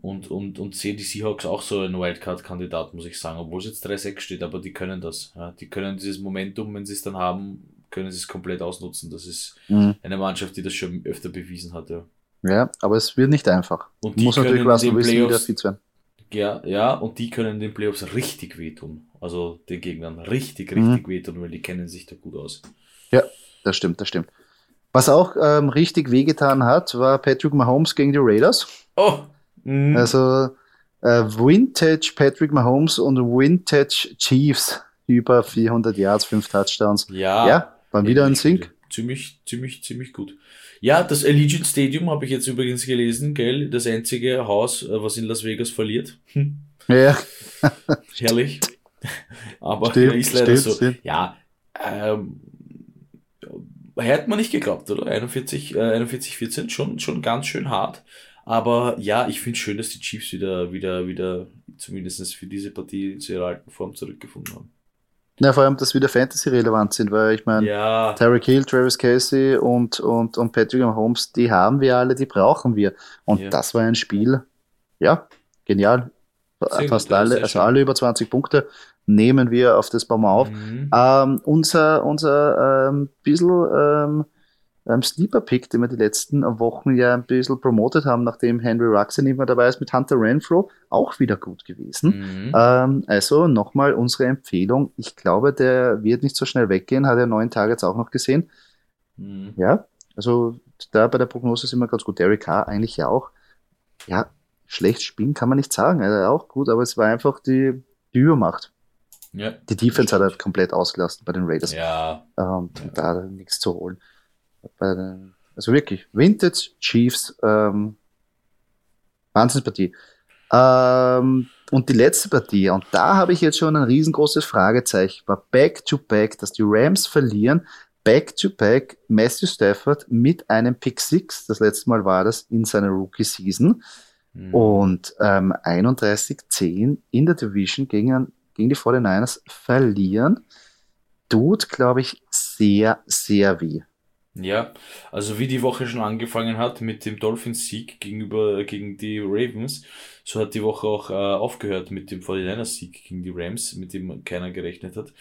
und, und, und sehe die Seahawks auch so ein Wildcard-Kandidat, muss ich sagen, obwohl es jetzt 3-6 steht, aber die können das. Ja. Die können dieses Momentum, wenn sie es dann haben, können sie es komplett ausnutzen. Das ist mhm. eine Mannschaft, die das schon öfter bewiesen hat. Ja, ja aber es wird nicht einfach. Und die muss natürlich was wissen, Playoffs, wieder Ja, ja, und die können den Playoffs richtig wehtun. Also den Gegnern richtig, richtig mhm. wehtun, weil die kennen sich da gut aus. Ja, das stimmt, das stimmt. Was auch ähm, richtig wehgetan hat, war Patrick Mahomes gegen die Raiders. Oh, Mhm. Also äh, Vintage Patrick Mahomes und Vintage Chiefs über 400 Yards, 5 Touchdowns. Ja, ja waren wieder ein Sync. Ziemlich, ziemlich, ziemlich gut. Ja, das Allegiant Stadium habe ich jetzt übrigens gelesen, gell? Das einzige Haus, äh, was in Las Vegas verliert. Hm. Ja. Herrlich. Aber stimmt, ist leider stimmt, so. Stimmt. Ja, ähm, hätte man nicht geglaubt, oder? 41, äh, 41, 14, schon, schon ganz schön hart. Aber ja, ich finde schön, dass die Chiefs wieder, wieder, wieder, zumindest für diese Partie zu ihrer alten Form zurückgefunden haben. Na, vor allem, dass wieder Fantasy relevant sind, weil ich meine, Ja, Tyreek Hill, Travis Casey und, und, und Patrick Mahomes, die haben wir alle, die brauchen wir. Und Ja. das war ein Spiel, ja, genial. Sehr Fast gut, ja, alle, also alle über 20 Punkte nehmen wir auf das wir auf. Mhm. Ähm, unser unser ähm, bisschen ähm, ähm, Sleeper-Pick, den wir die letzten Wochen ja ein bisschen promotet haben, nachdem Henry Ruggs nicht mehr dabei ist, mit Hunter Renfro, auch wieder gut gewesen. Mhm. Ähm, also nochmal unsere Empfehlung. Ich glaube, der wird nicht so schnell weggehen, hat er neun Tage jetzt auch noch gesehen. Mhm. Ja, also da bei der Prognose sind wir ganz gut. Derek Carr eigentlich ja auch. Ja, schlecht spielen kann man nicht sagen. Er war auch gut, aber es war einfach die, die Übermacht. Ja. Die Defense hat er komplett ausgelassen bei den Raiders. Ja, Ähm, Da hat er nichts zu holen. Bei den, also wirklich, Vintage Chiefs, ähm, Wahnsinnspartie. Ähm, und die letzte Partie, und da habe ich jetzt schon ein riesengroßes Fragezeichen, war Back-to-Back, dass die Rams verlieren, Back-to-Back Matthew Stafford mit einem Pick Six, das letzte Mal war das in seiner Rookie-Season, Mhm. und ähm, 31-10 in der Division gegen, gegen die 49ers verlieren, tut, glaube ich, sehr, sehr weh. Ja, also wie die Woche schon angefangen hat mit dem Dolphins-Sieg gegenüber gegen die Ravens, so hat die Woche auch äh, aufgehört mit dem 49ers-Sieg gegen die Rams, mit dem keiner gerechnet hat.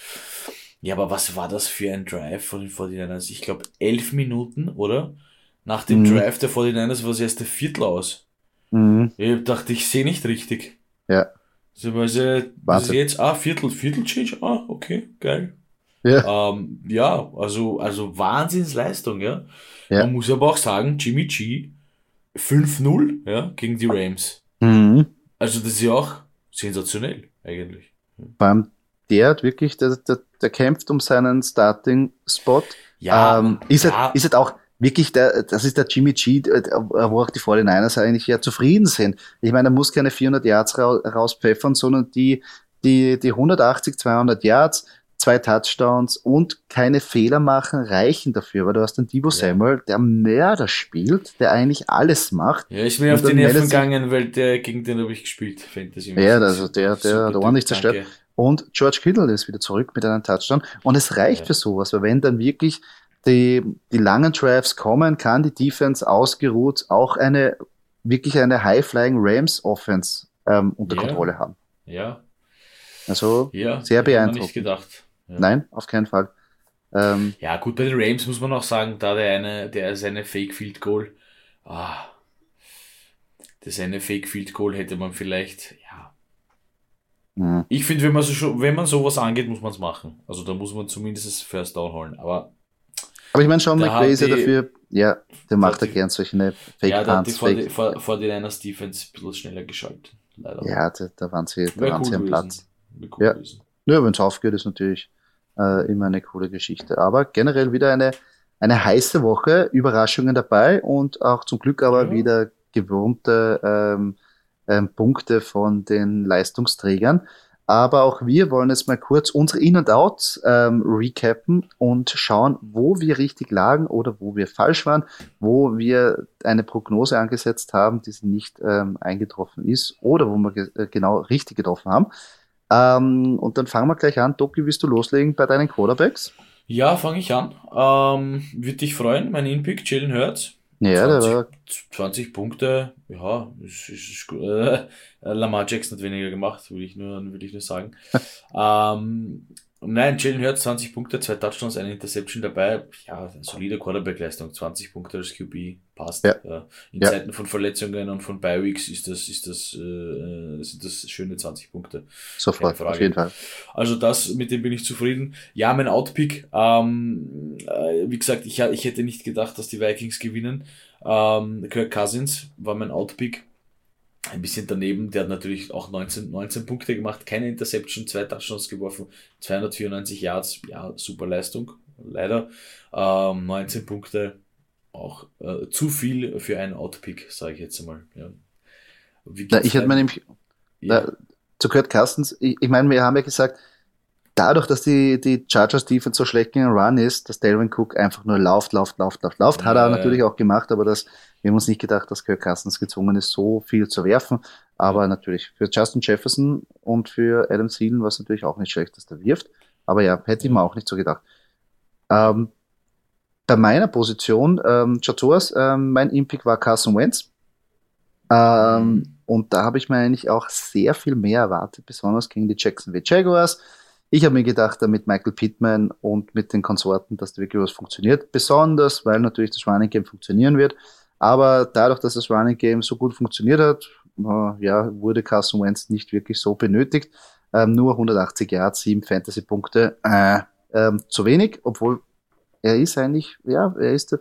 Ja, aber was war das für ein Drive von den 49ers? Ich glaube, elf Minuten, oder? Nach dem Mhm. Drive der 49ers war das erste Viertel aus. Mhm. Ich dachte, ich sehe nicht richtig. Ja. So, also, das ist jetzt, ah, Viertel, Viertel-Change, ah, okay, geil. Ja. Ähm, ja, also, also Wahnsinnsleistung, ja. Ja. Man muss aber auch sagen, Jimmy G 5-0, ja, gegen die Rams. Mhm. Also das ist ja auch sensationell, eigentlich. Vor allem der hat wirklich, der, der, der kämpft um seinen Starting-Spot. Ja, ähm, ist, ja. halt, ist halt auch wirklich der, das ist der Jimmy G, äh, wo auch die 49ers eigentlich ja zufrieden sind. Ich meine, er muss keine 400 Yards ra rauspfeffern, sondern die, die, die 180, 200 Yards, zwei Touchdowns und keine Fehler machen reichen dafür, weil du hast den Debo Ja. Samuel, der Mörder spielt, der eigentlich alles macht. Ja, ist mir Und auf die dann Nerven gegangen, weil der, gegen den habe ich gespielt, Fantasy. Ja, also der- der hat ordentlich zerstört. danke. Und George Kittle ist wieder zurück mit einem Touchdown. Und es reicht Ja. für sowas, weil wenn dann wirklich die, die langen Drives kommen, kann die Defense ausgeruht auch eine wirklich eine High-Flying Rams Offense ähm, unter Ja. Kontrolle haben. Ja, Also ja. Sehr beeindruckend. nicht gedacht. Ja. nein, auf keinen Fall. Ähm, Ja, gut, bei den Rams muss man auch sagen, da der eine, der seine Fake Field Goal, ah, das eine Fake Field Goal hätte man vielleicht, ja. mh. Ich finde, wenn man so, wenn man sowas angeht, muss man es machen. Also da muss man zumindest das First Down holen. Aber aber ich meine, Sean McVay ist ja die- dafür, ja, der macht ja die- gern solche Fake ja, da hat die 40 Fake. vor, vor den Niners Defense ein bisschen schneller geschaltet. Leider. Ja, da, da waren sie, da Wäre waren cool sie am gewesen. Platz. Cool Ja. gewesen. Ja, wenn es aufgeht, ist natürlich äh, immer eine coole Geschichte. Aber generell wieder eine, eine heiße Woche, Überraschungen dabei und auch zum Glück aber Ja. wieder gewohnte ähm, ähm, Punkte von den Leistungsträgern. Aber auch wir wollen jetzt mal kurz unsere In- und Outs ähm, recappen und schauen, wo wir richtig lagen oder wo wir falsch waren, wo wir eine Prognose angesetzt haben, die nicht ähm, eingetroffen ist oder wo wir äh, genau richtig getroffen haben. Ähm, und dann fangen wir gleich an. Doki, willst du loslegen bei deinen Quarterbacks? Ja, fange ich an. Ähm, Würde dich freuen, mein Inpick, Jalen Hurts. Ja, der 20, war, 20 Punkte, ja, ist, ist, ist, gut. äh, Lamar Jackson hat weniger gemacht, will ich nur, will ich nur sagen. ähm, nein, Jalen Hurts 20 Punkte, zwei Touchdowns, eine Interception dabei. Ja, solide Quarterback-Leistung, 20 Punkte als QB, passt. Ja. In Ja. Zeiten von Verletzungen und von Bi-Weeks ist das, ist das, äh, sind das schöne 20 Punkte. sofort, auf jeden Fall. Also das, mit dem bin ich zufrieden. Ja, mein Outpick, ähm, äh, wie gesagt, ich, ich hätte nicht gedacht, dass die Vikings gewinnen. Ähm, Kirk Cousins war mein Outpick. Ein bisschen daneben, der hat natürlich auch 19, 19 Punkte gemacht, keine Interception, zwei Touchdowns geworfen, 294 Yards, ja, super Leistung, leider. Ähm, 19 Punkte, auch äh, zu viel für einen Outpick, sage ich jetzt einmal. Ja. Na, ich hätte mir nämlich, ja. na, zu Kurt Carstens, ich, ich meine, wir haben ja gesagt, dadurch, dass die, die Chargers Defense so schlecht gegen den Run ist, dass Delvin Cook einfach nur lauft, lauft, lauft, lauft, lauft, hat Ja, er ja. natürlich auch gemacht, aber das, wir haben uns nicht gedacht, dass Kirk Carstens gezwungen ist, so viel zu werfen. Aber natürlich für Justin Jefferson und für Adam Thielen war es natürlich auch nicht schlecht, dass der wirft. Aber ja, hätte ich mir auch nicht so gedacht. Ähm, bei meiner Position, ähm, Chatours, ähm, mein Impick war Carson Wentz. Ähm, mhm. Und da habe ich mir eigentlich auch sehr viel mehr erwartet, besonders gegen die Jacksonville Jaguars. Ich habe mir gedacht, da mit Michael Pittman und mit den Konsorten, dass da wirklich was funktioniert. Besonders, weil natürlich das Running Game funktionieren wird. Aber dadurch, dass das Running Game so gut funktioniert hat, äh, ja, wurde Carson Wentz nicht wirklich so benötigt. Ähm, nur 180 Yards, 7 Fantasy-Punkte, äh, ähm, zu wenig, obwohl er ist eigentlich, ja, er ist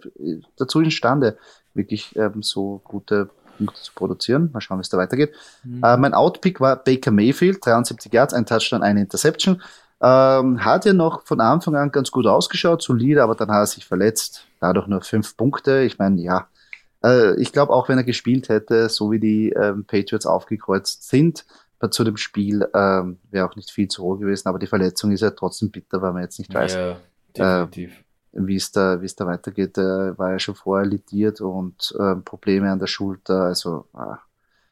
dazu imstande, wirklich ähm, so gute Punkte zu produzieren. Mal schauen, wie es da weitergeht. Mhm. Äh, mein Outpick war Baker Mayfield, 73 Yards, ein Touchdown, eine Interception. Ähm, hat ja noch von Anfang an ganz gut ausgeschaut, solide, aber dann hat er sich verletzt. Dadurch nur fünf Punkte. Ich meine, ja, äh, ich glaube, auch wenn er gespielt hätte, so wie die ähm, Patriots aufgekreuzt sind, zu dem Spiel ähm, wäre auch nicht viel zu hoch gewesen, aber die Verletzung ist ja trotzdem bitter, weil man jetzt nicht weiß, ja, definitiv. Äh, wie es da, wie es da weitergeht. Er war ja schon vorher litiert und äh, Probleme an der Schulter. Also ah,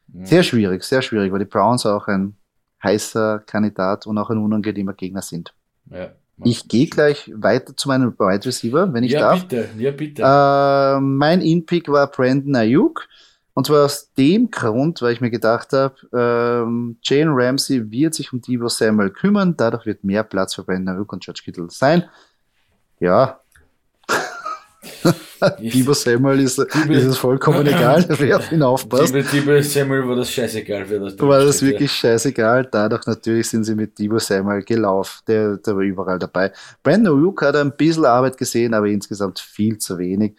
mhm. sehr schwierig, sehr schwierig, weil die Browns auch ein heißer Kandidat und auch ein unangenehmer Gegner sind. Ja, ich gehe gleich weiter zu meinem Wide Receiver, wenn ich ja, darf. Bitte, ja, bitte. Äh, mein In-Pick war Brandon Ayuk. Und zwar aus dem Grund, weil ich mir gedacht habe, ähm, Jane Ramsey wird sich um Divo Samuel kümmern, dadurch wird mehr Platz für Brandon Ayuk und George Kittle sein. Ja, Bieber Samuel ist, ist es vollkommen egal, wer auf ihn aufpasst. Bieber Samuel war das scheißegal. Wer das war das wirklich scheißegal. Dadurch natürlich sind sie mit Debo Samuel gelaufen. Der, der war überall dabei. Brandon Ayuk hat ein bisschen Arbeit gesehen, aber insgesamt viel zu wenig.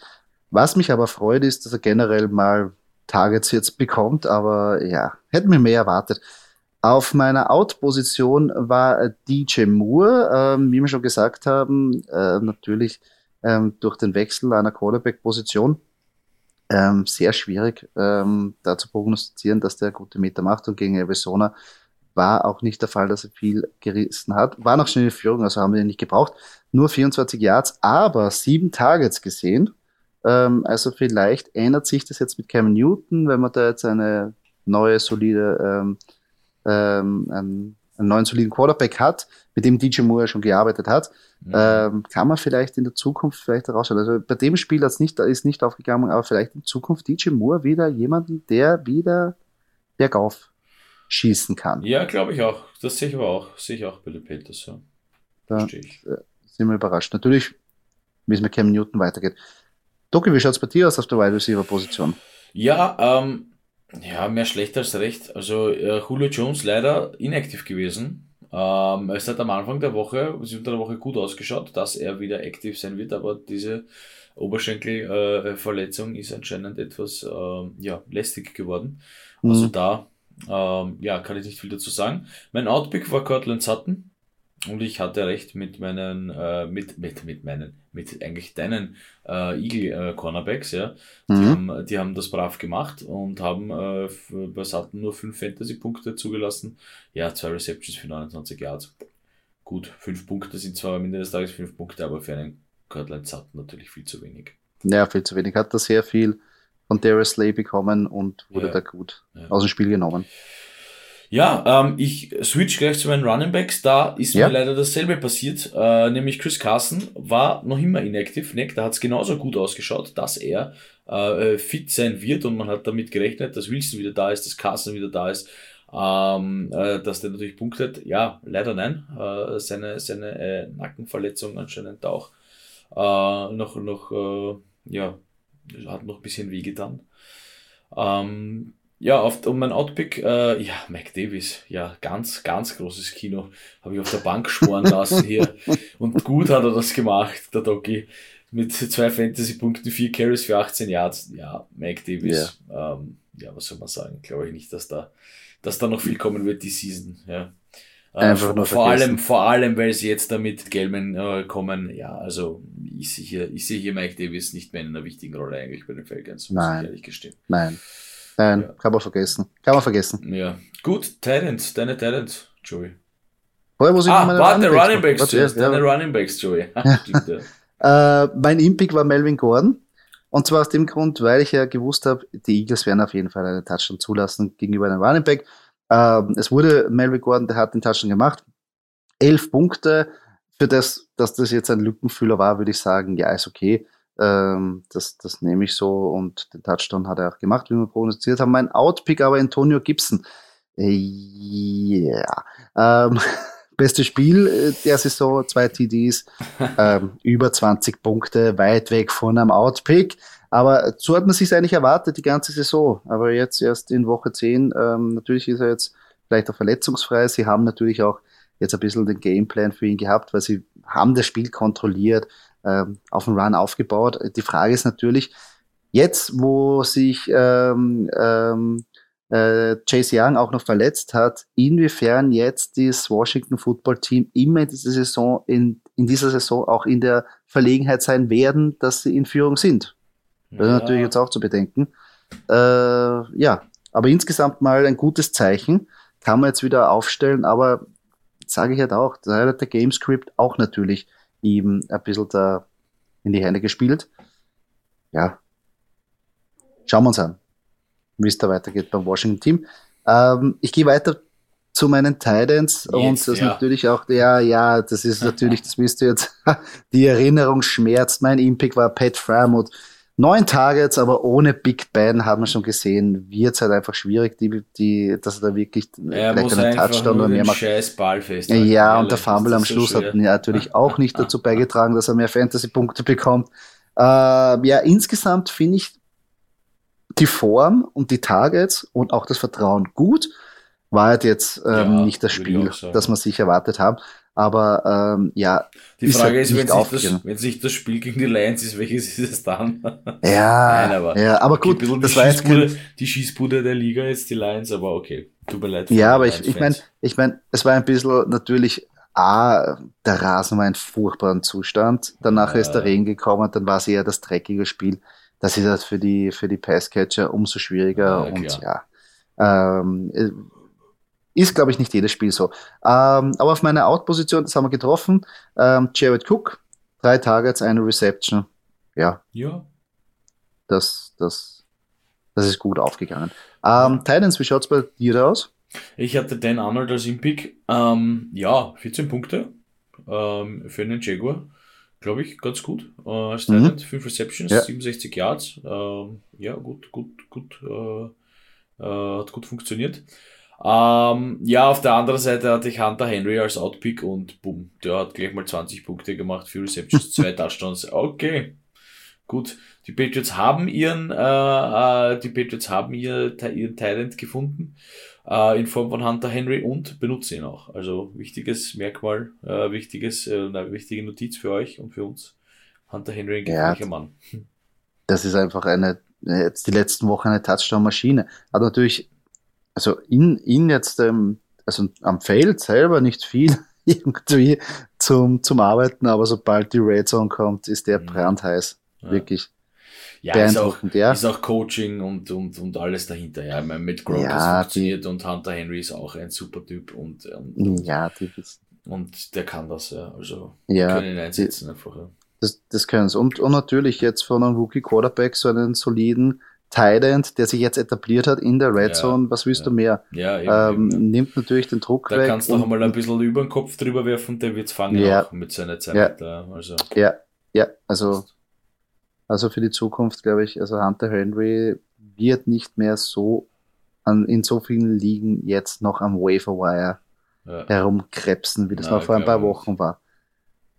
Was mich aber freut, ist, dass er generell mal Targets jetzt bekommt, aber ja, hätten wir mehr erwartet. Auf meiner Out-Position war DJ Moore, ähm, wie wir schon gesagt haben, äh, natürlich ähm, durch den Wechsel einer Quarterback-Position. Ähm, sehr schwierig ähm, da zu prognostizieren, dass der gute Meter macht und gegen Arizona war auch nicht der Fall, dass er viel gerissen hat. War noch schnell in Führung, also haben wir ihn nicht gebraucht. Nur 24 Yards, aber sieben Targets gesehen. Ähm, also vielleicht ändert sich das jetzt mit Cam Newton, wenn man da jetzt eine neue solide ähm, ähm, einen, neuen soliden Quarterback hat, mit dem DJ Moore schon gearbeitet hat, mhm. ähm, kann man vielleicht in der Zukunft vielleicht herausschauen. Also bei dem Spiel hat's nicht, ist nicht aufgegangen, aber vielleicht in Zukunft DJ Moore wieder jemanden, der wieder bergauf schießen kann. Ja, glaube ich auch. Das sehe ich aber auch. Sehe ich auch bei den Peters, ja. Da Verstehe ich. Äh, sind wir überrascht. Natürlich, wie es mit Cam Newton weitergeht. Doki, wie schaut es bei dir aus auf der Wide Receiver Position? Ja, ähm, ja, mehr schlecht als recht. Also äh, Julio Jones leider inaktiv gewesen. Ähm, es hat am Anfang der Woche, es unter der Woche gut ausgeschaut, dass er wieder aktiv sein wird, aber diese Oberschenkelverletzung äh, ist anscheinend etwas äh, ja, lästig geworden. Mhm. Also da ähm, ja, kann ich nicht viel dazu sagen. Mein Outpick war Cortland Sutton. Und ich hatte recht mit meinen, äh, mit, mit, mit meinen, mit eigentlich deinen äh, Eagle äh, Cornerbacks, ja. Die, mhm. haben, die haben das brav gemacht und haben äh, bei Sutton nur fünf Fantasy-Punkte zugelassen. Ja, zwei Receptions für 29 Yards. Gut, fünf Punkte sind zwar am Ende des Tages fünf Punkte, aber für einen Cortland Sutton natürlich viel zu wenig. Ja, viel zu wenig. Hat da sehr viel von Darius Slay bekommen und wurde ja. da gut ja. aus dem Spiel genommen. Ja, ähm, ich switch gleich zu meinen Running Backs. Da ist ja. mir leider dasselbe passiert, äh, nämlich Chris Carson war noch immer inactive. Ne? Da hat es genauso gut ausgeschaut, dass er äh, fit sein wird und man hat damit gerechnet, dass Wilson wieder da ist, dass Carson wieder da ist, ähm, äh, dass der natürlich punktet. Ja, leider nein. Äh, seine seine äh, Nackenverletzung anscheinend auch äh, noch, noch äh, ja, hat noch ein bisschen wehgetan. Ähm, ja, auf, um mein Outpick, äh, ja, Mike Davis, ja, ganz, ganz großes Kino. Habe ich auf der Bank schmoren lassen hier. Und gut hat er das gemacht, der Doki. Mit zwei Fantasy-Punkten, vier Carries für 18 Yards. Ja, Mike Davis, yeah. ähm, ja, was soll man sagen? Glaube ich nicht, dass da, dass da noch viel kommen wird, die Season, ja. Äh, Einfach nur vor allem, vor allem, weil sie jetzt damit Gelman äh, kommen, ja, also ich sehe hier, ich sehe hier Mike Davis nicht mehr in einer wichtigen Rolle eigentlich bei den Falcons, muss Nein. ich ehrlich gestehen. Nein. Nein, ja. kann man vergessen. Kann man vergessen. Ja. Gut, Talent, deine Talent, Joey. Vorher muss ich ah, meine warte, Running, Backs, zuerst, deine Running Backs, Joey. äh, mein Impick war Melvin Gordon. Und zwar aus dem Grund, weil ich ja gewusst habe, die Eagles werden auf jeden Fall einen Touchdown zulassen gegenüber einem Running Back. Ähm, es wurde Melvin Gordon, der hat den Touchdown gemacht. Elf Punkte für das, dass das jetzt ein Lückenfüller war, würde ich sagen, ja, ist okay. Ähm, das, das nehme ich so und den Touchdown hat er auch gemacht, wie wir prognostiziert haben. Mein Outpick aber Antonio Gibson. Äh, ja. Ähm, beste Spiel äh, der Saison, zwei TDs, ähm, über 20 Punkte, weit weg von einem Outpick. Aber so hat man sich eigentlich erwartet, die ganze Saison. Aber jetzt erst in Woche 10, ähm, natürlich ist er jetzt vielleicht auch verletzungsfrei. Sie haben natürlich auch jetzt ein bisschen den Gameplan für ihn gehabt, weil sie haben das Spiel kontrolliert, ähm, auf den Run aufgebaut. Die Frage ist natürlich, jetzt, wo sich ähm, ähm, äh, Chase Young auch noch verletzt hat, inwiefern jetzt das Washington Football Team immer in dieser Saison, in, in dieser Saison auch in der Verlegenheit sein werden, dass sie in Führung sind. Das ist natürlich jetzt auch zu bedenken. Äh, ja, aber insgesamt mal ein gutes Zeichen. Kann man jetzt wieder aufstellen, aber sage ich halt auch, da hat der Gamescript auch natürlich ihm ein bisschen da in die Hände gespielt. Ja, schauen wir uns an, wie es da weitergeht beim Washington Team. Ähm, ich gehe weiter zu meinen Titans und das ja. natürlich auch, ja, ja, das ist natürlich, das wisst ihr jetzt, die Erinnerung schmerzt. Mein Impact war Pat Framut Neun Targets, aber ohne Big Ben haben wir schon gesehen, wird es halt einfach schwierig, die, die, dass er da wirklich er vielleicht einen Touchdown oder mehr macht. Scheiß Ball ja, ja, und der Fumble am Schluss so hat natürlich auch nicht dazu beigetragen, dass er mehr Fantasy-Punkte bekommt. Äh, ja, insgesamt finde ich die Form und die Targets und auch das Vertrauen gut. War halt jetzt ähm, ja, nicht das Spiel, das man sich erwartet haben. Aber ähm, ja. Die Frage ist, halt ist wenn, sich das, wenn sich das Spiel gegen die Lions ist, welches ist es dann? Ja, Nein, aber, ja, aber gut, okay, das war jetzt kein... die Schießbude der Liga ist die Lions, aber okay, tut mir leid. Ja, aber ich, ich meine, ich meine, es war ein bisschen natürlich A, der Rasen war ein furchtbarer Zustand. Danach ja. ist der Regen gekommen, dann war es eher das dreckige Spiel. Das ist halt für die, für die Passcatcher umso schwieriger ja, und ja. Ähm, ist, glaube ich, nicht jedes Spiel so. Ähm, aber auf meiner Out-Position, das haben wir getroffen. Ähm, Jared Cook, drei Targets, eine Reception. Ja. Ja. Das, das, das ist gut aufgegangen. Ähm, Titans, wie schaut's bei dir aus? Ich hatte Dan Arnold als Impick. Ähm, ja, 14 Punkte ähm, für einen Jaguar. Glaube ich, ganz gut. Äh, als Titan, mhm. 5 Receptions, ja. 67 Yards. Ähm, ja, gut, gut, gut. Äh, äh, hat gut funktioniert. Ähm, ja, auf der anderen Seite hatte ich Hunter Henry als Outpick und boom, der hat gleich mal 20 Punkte gemacht, für Receptions, zwei Touchdowns. Okay, gut. Die Patriots haben ihren, äh, äh, die Patriots haben ihr, ihren Talent gefunden äh, in Form von Hunter Henry und benutzen ihn auch. Also wichtiges Merkmal, äh, wichtiges, äh, eine wichtige Notiz für euch und für uns. Hunter Henry ein gefährlicher ja, Mann. Das ist einfach eine, jetzt die letzten Wochen eine Touchdown-Maschine. Hat natürlich also in, in jetzt, ähm, also am Feld selber nicht viel irgendwie zum, zum Arbeiten, aber sobald die Red Zone kommt, ist der mhm. brandheiß. Ja. Wirklich. Ja, ist auch, ja. ist auch Coaching und, und, und alles dahinter. Ja, ich meine, mit Gronk ja, funktioniert die, und Hunter Henry ist auch ein super Typ und, und, ja, die und der kann das, ja. Also ja, können ihn einsetzen die, einfach. Ja. Das, das können sie. Und, und natürlich jetzt von einem Rookie Quarterback so einen soliden Tident, der sich jetzt etabliert hat in der Red ja, Zone, was willst ja. du mehr? Ja, eben, ähm, eben, Nimmt natürlich den Druck da weg. Da kannst du noch einmal ein bisschen über den Kopf drüber werfen, der wird's fangen ja, auch mit seiner Zeit. Ja, also. ja, ja, also, also für die Zukunft glaube ich, also Hunter Henry wird nicht mehr so an, in so vielen Ligen jetzt noch am Waferwire ja. herumkrebsen, wie das Na, noch vor ein paar Wochen war.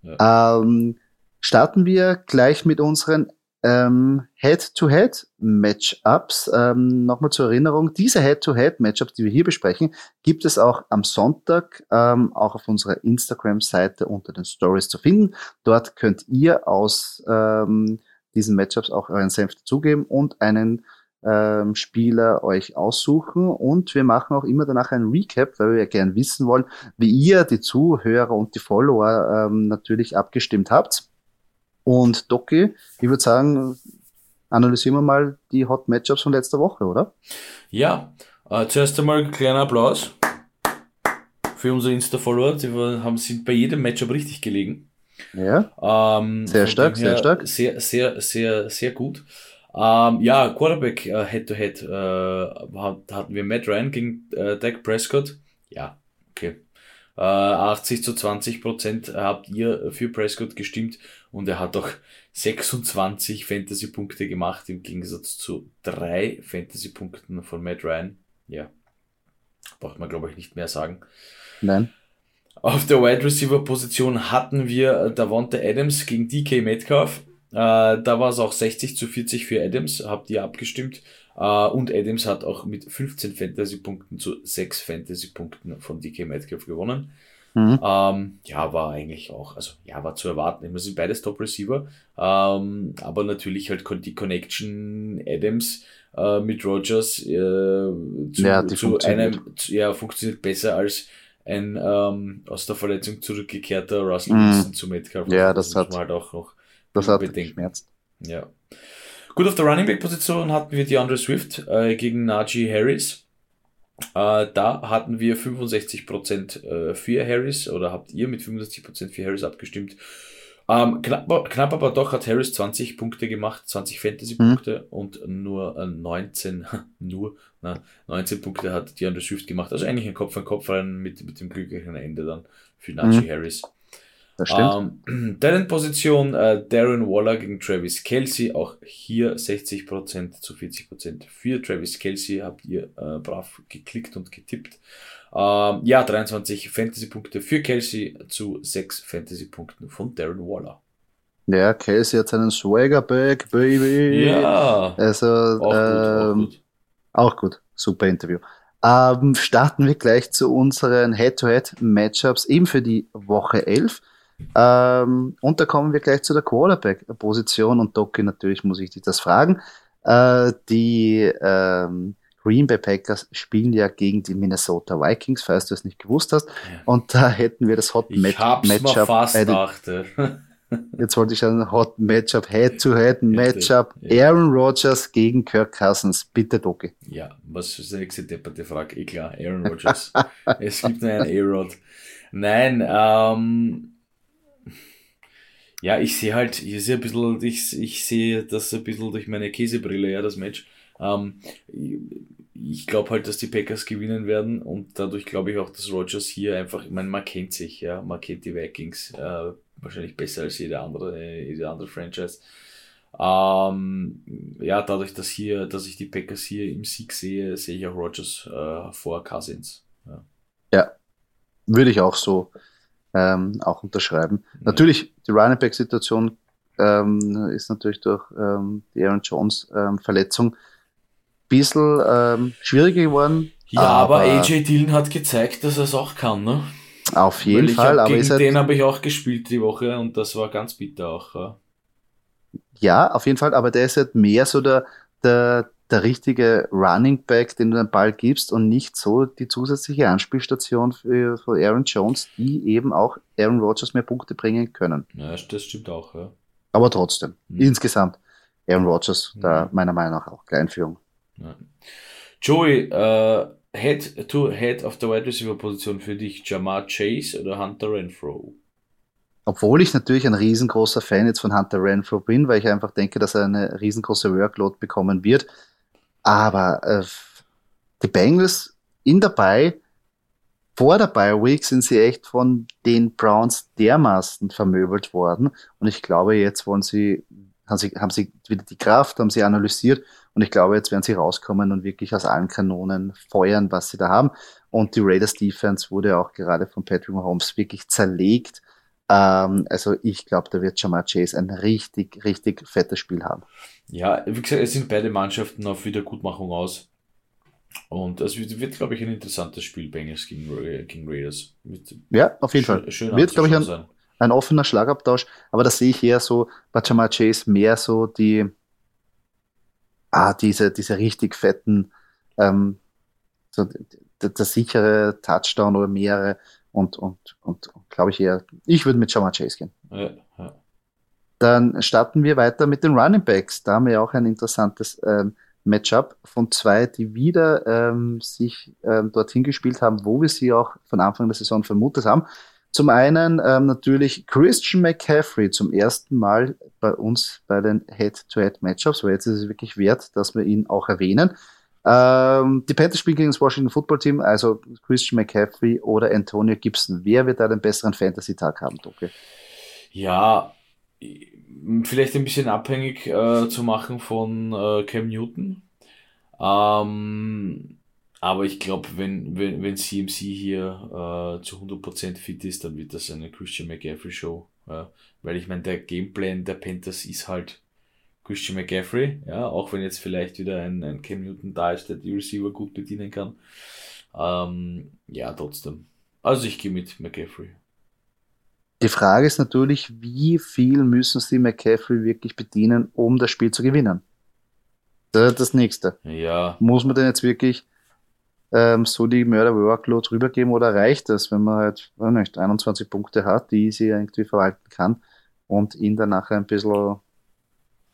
Ähm, starten wir gleich mit unseren ähm, Head-to-Head-Matchups. Ähm, Nochmal zur Erinnerung, diese Head-to-Head-Matchups, die wir hier besprechen, gibt es auch am Sonntag ähm, auch auf unserer Instagram-Seite unter den Stories zu finden. Dort könnt ihr aus ähm, diesen Matchups auch euren Senf dazugeben und einen ähm, Spieler euch aussuchen. Und wir machen auch immer danach ein Recap, weil wir gerne wissen wollen, wie ihr, die Zuhörer und die Follower ähm, natürlich abgestimmt habt. Und Doki, ich würde sagen, analysieren wir mal die Hot Matchups von letzter Woche, oder? Ja, äh, zuerst einmal ein kleiner Applaus für unsere Insta-Follower. Die haben, sind bei jedem Matchup richtig gelegen. Ja. Ähm, sehr stark, sehr stark. Sehr, sehr, sehr, sehr gut. Ähm, ja, Quarterback äh, Head-to-Head äh, hatten wir Matt Ryan gegen äh, Dak Prescott. Ja, okay. Äh, 80 zu 20 Prozent habt ihr für Prescott gestimmt und er hat auch 26 Fantasy-Punkte gemacht im Gegensatz zu drei Fantasy-Punkten von Matt Ryan. Ja, braucht man glaube ich nicht mehr sagen. Nein. Auf der Wide Receiver Position hatten wir Davante Adams gegen DK Metcalf. Äh, da war es auch 60 zu 40 für Adams, habt ihr abgestimmt. Uh, und Adams hat auch mit 15 Fantasy-Punkten zu 6 Fantasy-Punkten von DK Metcalf gewonnen. Mhm. Ähm, ja, war eigentlich auch, also ja, war zu erwarten. Wir sind beides Top-Receiver, ähm, aber natürlich halt die Connection Adams äh, mit Rogers äh, zu, ja, zu einem, ja, funktioniert besser als ein ähm, aus der Verletzung zurückgekehrter Russell mhm. Wilson zu Metcalf. Ja, das, das hat, man halt auch noch das hat bedenken. Schmerzt. Ja. Gut, auf der Running Back Position hatten wir die Andre Swift äh, gegen Najee Harris. Äh, da hatten wir 65% äh, für Harris oder habt ihr mit 65% für Harris abgestimmt. Ähm, knapp, knapp aber doch hat Harris 20 Punkte gemacht, 20 Fantasy-Punkte mhm. und nur äh, 19, nur, na, 19 Punkte hat die Andre Swift gemacht. Also eigentlich ein Kopf an Kopf rein mit, mit dem glücklichen Ende dann für Najee mhm. Harris. Das stimmt. Ähm, Talent-Position äh, Darren Waller gegen Travis Kelsey. Auch hier 60% zu 40% für Travis Kelsey. Habt ihr äh, brav geklickt und getippt. Ähm, ja, 23 Fantasy-Punkte für Kelsey zu 6 Fantasy-Punkten von Darren Waller. Ja, Kelsey hat seinen Swagger back, baby. Ja. Also, auch, ähm, gut, auch, gut. auch gut. Super Interview. Ähm, starten wir gleich zu unseren Head-to-Head-Matchups eben für die Woche 11. Ähm, und da kommen wir gleich zu der Quarterback-Position und Doki, natürlich muss ich dich das fragen. Äh, die ähm, Green Bay Packers spielen ja gegen die Minnesota Vikings, falls du es nicht gewusst hast. Ja. Und da hätten wir das Hot ich Match Matchup. Fast dachte. Jetzt wollte ich ein Hot Matchup, Head-to-Head Matchup. Ja. Aaron Rodgers gegen Kirk Cousins. Bitte, Doki. Ja, was ist die nächste depperte Frage? Eh klar, Aaron Rodgers. es gibt nur einen A-Rod. Nein, ähm, ja, ich sehe halt, ich sehe ein bisschen, ich, ich sehe das ein bisschen durch meine Käsebrille, ja, das Match. Ähm, ich glaube halt, dass die Packers gewinnen werden und dadurch glaube ich auch, dass Rogers hier einfach, ich meine, man kennt sich, ja, man kennt die Vikings äh, wahrscheinlich besser als jede andere, jede andere Franchise. Ähm, ja, dadurch, dass hier, dass ich die Packers hier im Sieg sehe, sehe ich auch Rogers äh, vor Cousins. Ja. ja, würde ich auch so ähm, auch unterschreiben. Mhm. Natürlich, die Running Back Situation ähm, ist natürlich durch ähm, die Aaron Jones ähm, Verletzung ein bisschen ähm, schwieriger geworden. Ja, aber, aber AJ Dillon hat gezeigt, dass er es auch kann, ne? Auf jeden Fall. aber gegen den habe ich auch gespielt die Woche und das war ganz bitter auch. Ja. ja, auf jeden Fall, aber der ist halt mehr so der, der, der richtige Running Back, den du den Ball gibst und nicht so die zusätzliche Anspielstation für, für Aaron Jones, die eben auch Aaron Rodgers mehr Punkte bringen können. Ja, das stimmt auch, ja. Aber trotzdem, mhm. insgesamt, Aaron Rodgers, mhm. da meiner Meinung nach auch Kleinführung. Ja. Joey, uh, Head to Head auf der Wide Receiver Position für dich, Jamar Chase oder Hunter Renfro? obwohl ich natürlich ein riesengroßer Fan jetzt von Hunter Renfro bin, weil ich einfach denke, dass er eine riesengroße Workload bekommen wird, aber äh, die Bengals in dabei, vor der Bye Week sind sie echt von den Browns dermaßen vermöbelt worden. Und ich glaube, jetzt wollen sie, haben sie, haben sie wieder die Kraft, haben sie analysiert. Und ich glaube, jetzt werden sie rauskommen und wirklich aus allen Kanonen feuern, was sie da haben. Und die Raiders Defense wurde auch gerade von Patrick Mahomes wirklich zerlegt. Ähm, also ich glaube, da wird Jamar Chase ein richtig, richtig fettes Spiel haben. Ja, wie gesagt, es sind beide Mannschaften auf Wiedergutmachung aus. Und es wird, wird glaube ich, ein interessantes Spiel, Bengals gegen, gegen Raiders. Wird ja, auf jeden schön, Fall. Schön wird, glaube ich, ein, ein, offener Schlagabtausch. Aber da sehe ich eher so bei Jamar Chase mehr so die, ah, diese, diese richtig fetten, ähm, so der, der sichere Touchdown oder mehrere und, und, und, glaube ich eher, ich würde mit Jamar Chase gehen. Ja, ja. Dann starten wir weiter mit den Running Backs. Da haben wir auch ein interessantes ähm, Matchup von zwei, die wieder ähm, sich ähm, dorthin gespielt haben, wo wir sie auch von Anfang der Saison vermutet haben. Zum einen ähm, natürlich Christian McCaffrey zum ersten Mal bei uns bei den Head-to-Head-Matchups, weil jetzt ist es wirklich wert, dass wir ihn auch erwähnen. Ähm, die Panthers spielen gegen das Washington Football Team, also Christian McCaffrey oder Antonio Gibson. Wer wird da den besseren Fantasy-Tag haben, Doke? Ja, vielleicht ein bisschen abhängig äh, zu machen von äh, Cam Newton. Ähm, aber ich glaube, wenn, wenn, wenn CMC hier äh, zu 100% fit ist, dann wird das eine Christian McCaffrey Show. Ja? Weil ich meine, der Gameplan der Panthers ist halt Christian McCaffrey, ja, auch wenn jetzt vielleicht wieder ein, ein Cam Newton da ist, der die Receiver gut bedienen kann. Ähm, ja, trotzdem. Also ich gehe mit McCaffrey. Die Frage ist natürlich, wie viel müssen sie McCaffrey wirklich bedienen, um das Spiel zu gewinnen? Das ist das nächste. Ja. Muss man denn jetzt wirklich ähm, so die Mörder-Workload rübergeben oder reicht das, wenn man halt, weiß nicht, 21 Punkte hat, die sie irgendwie verwalten kann und ihn dann nachher ein bisschen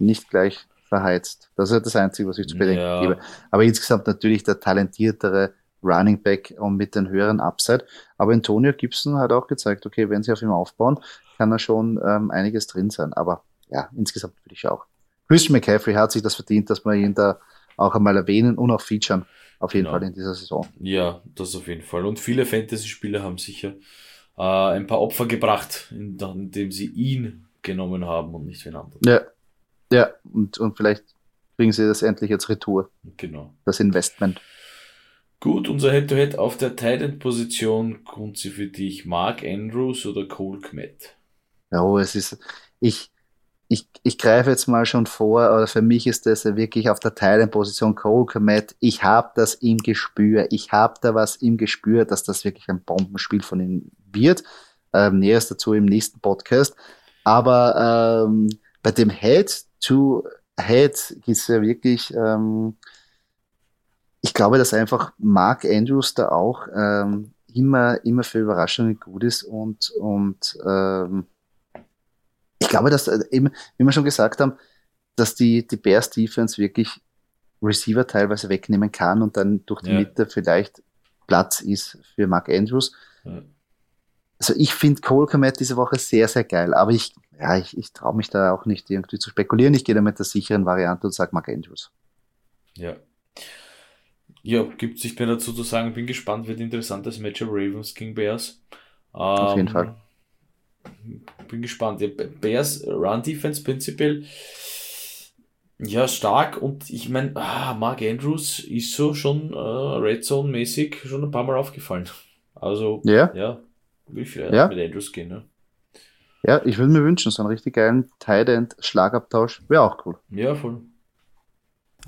nicht gleich verheizt. Das ist das Einzige, was ich zu bedenken ja. gebe. Aber insgesamt natürlich der talentiertere Running Back und mit den höheren Upside. Aber Antonio Gibson hat auch gezeigt, okay, wenn sie auf ihm aufbauen, kann da schon ähm, einiges drin sein. Aber ja, insgesamt würde ich auch. Christian McCaffrey hat sich das verdient, dass wir ihn da auch einmal erwähnen und auch featuren. Auf jeden genau. Fall in dieser Saison. Ja, das auf jeden Fall. Und viele Fantasy-Spieler haben sicher äh, ein paar Opfer gebracht, indem sie ihn genommen haben und nicht wen anderen. Ja, ja, und, und vielleicht kriegen sie das endlich jetzt retour. Genau. Das Investment. Gut, unser Head-to-Head -Head auf der Titan-Position kommt sie für dich Mark Andrews oder Cole Kmet? Ja, oh, es ist, ich, ich, ich greife jetzt mal schon vor, oder für mich ist das wirklich auf der Teilenposition Cole Komet. Ich habe das im Gespür. Ich habe da was im Gespür, dass das wirklich ein Bombenspiel von ihm wird. Ähm, Näheres dazu im nächsten Podcast. Aber ähm, bei dem Head-to-Head ist ja wirklich, ähm, ich glaube, dass einfach Mark Andrews da auch ähm, immer, immer für Überraschungen gut ist und, und ähm, ich glaube, dass äh, eben, wie wir schon gesagt haben, dass die, die Bears Defense wirklich Receiver teilweise wegnehmen kann und dann durch die ja. Mitte vielleicht Platz ist für Mark Andrews. Ja. Also ich finde Cole Komet diese Woche sehr, sehr geil, aber ich, ja, ich, ich traue mich da auch nicht irgendwie zu spekulieren. Ich gehe da mit der sicheren Variante und sage Mark Andrews. Ja. Ja, gibt sich mehr dazu zu sagen. Bin gespannt, wird interessantes Matchup Ravens gegen Bears. Auf jeden ähm, Fall bin gespannt. Ja, Bears Run Defense prinzipiell ja stark und ich meine, ah, Mark Andrews ist so schon äh, Red Zone mäßig schon ein paar Mal aufgefallen. Also ja, ja will ich ja. mit Andrews gehen. Ne? Ja, ich würde mir wünschen, so einen richtig geilen Tight End Schlagabtausch wäre auch cool. Ja, voll.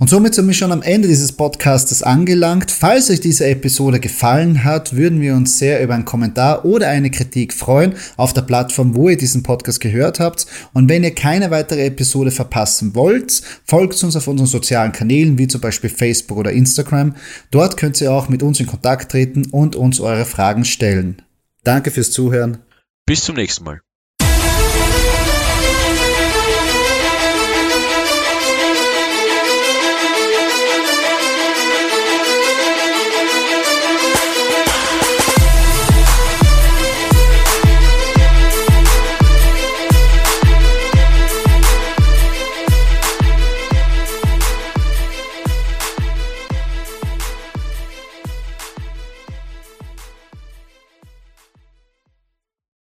Und somit sind wir schon am Ende dieses Podcastes angelangt. Falls euch diese Episode gefallen hat, würden wir uns sehr über einen Kommentar oder eine Kritik freuen auf der Plattform, wo ihr diesen Podcast gehört habt. Und wenn ihr keine weitere Episode verpassen wollt, folgt uns auf unseren sozialen Kanälen, wie zum Beispiel Facebook oder Instagram. Dort könnt ihr auch mit uns in Kontakt treten und uns eure Fragen stellen. Danke fürs Zuhören. Bis zum nächsten Mal.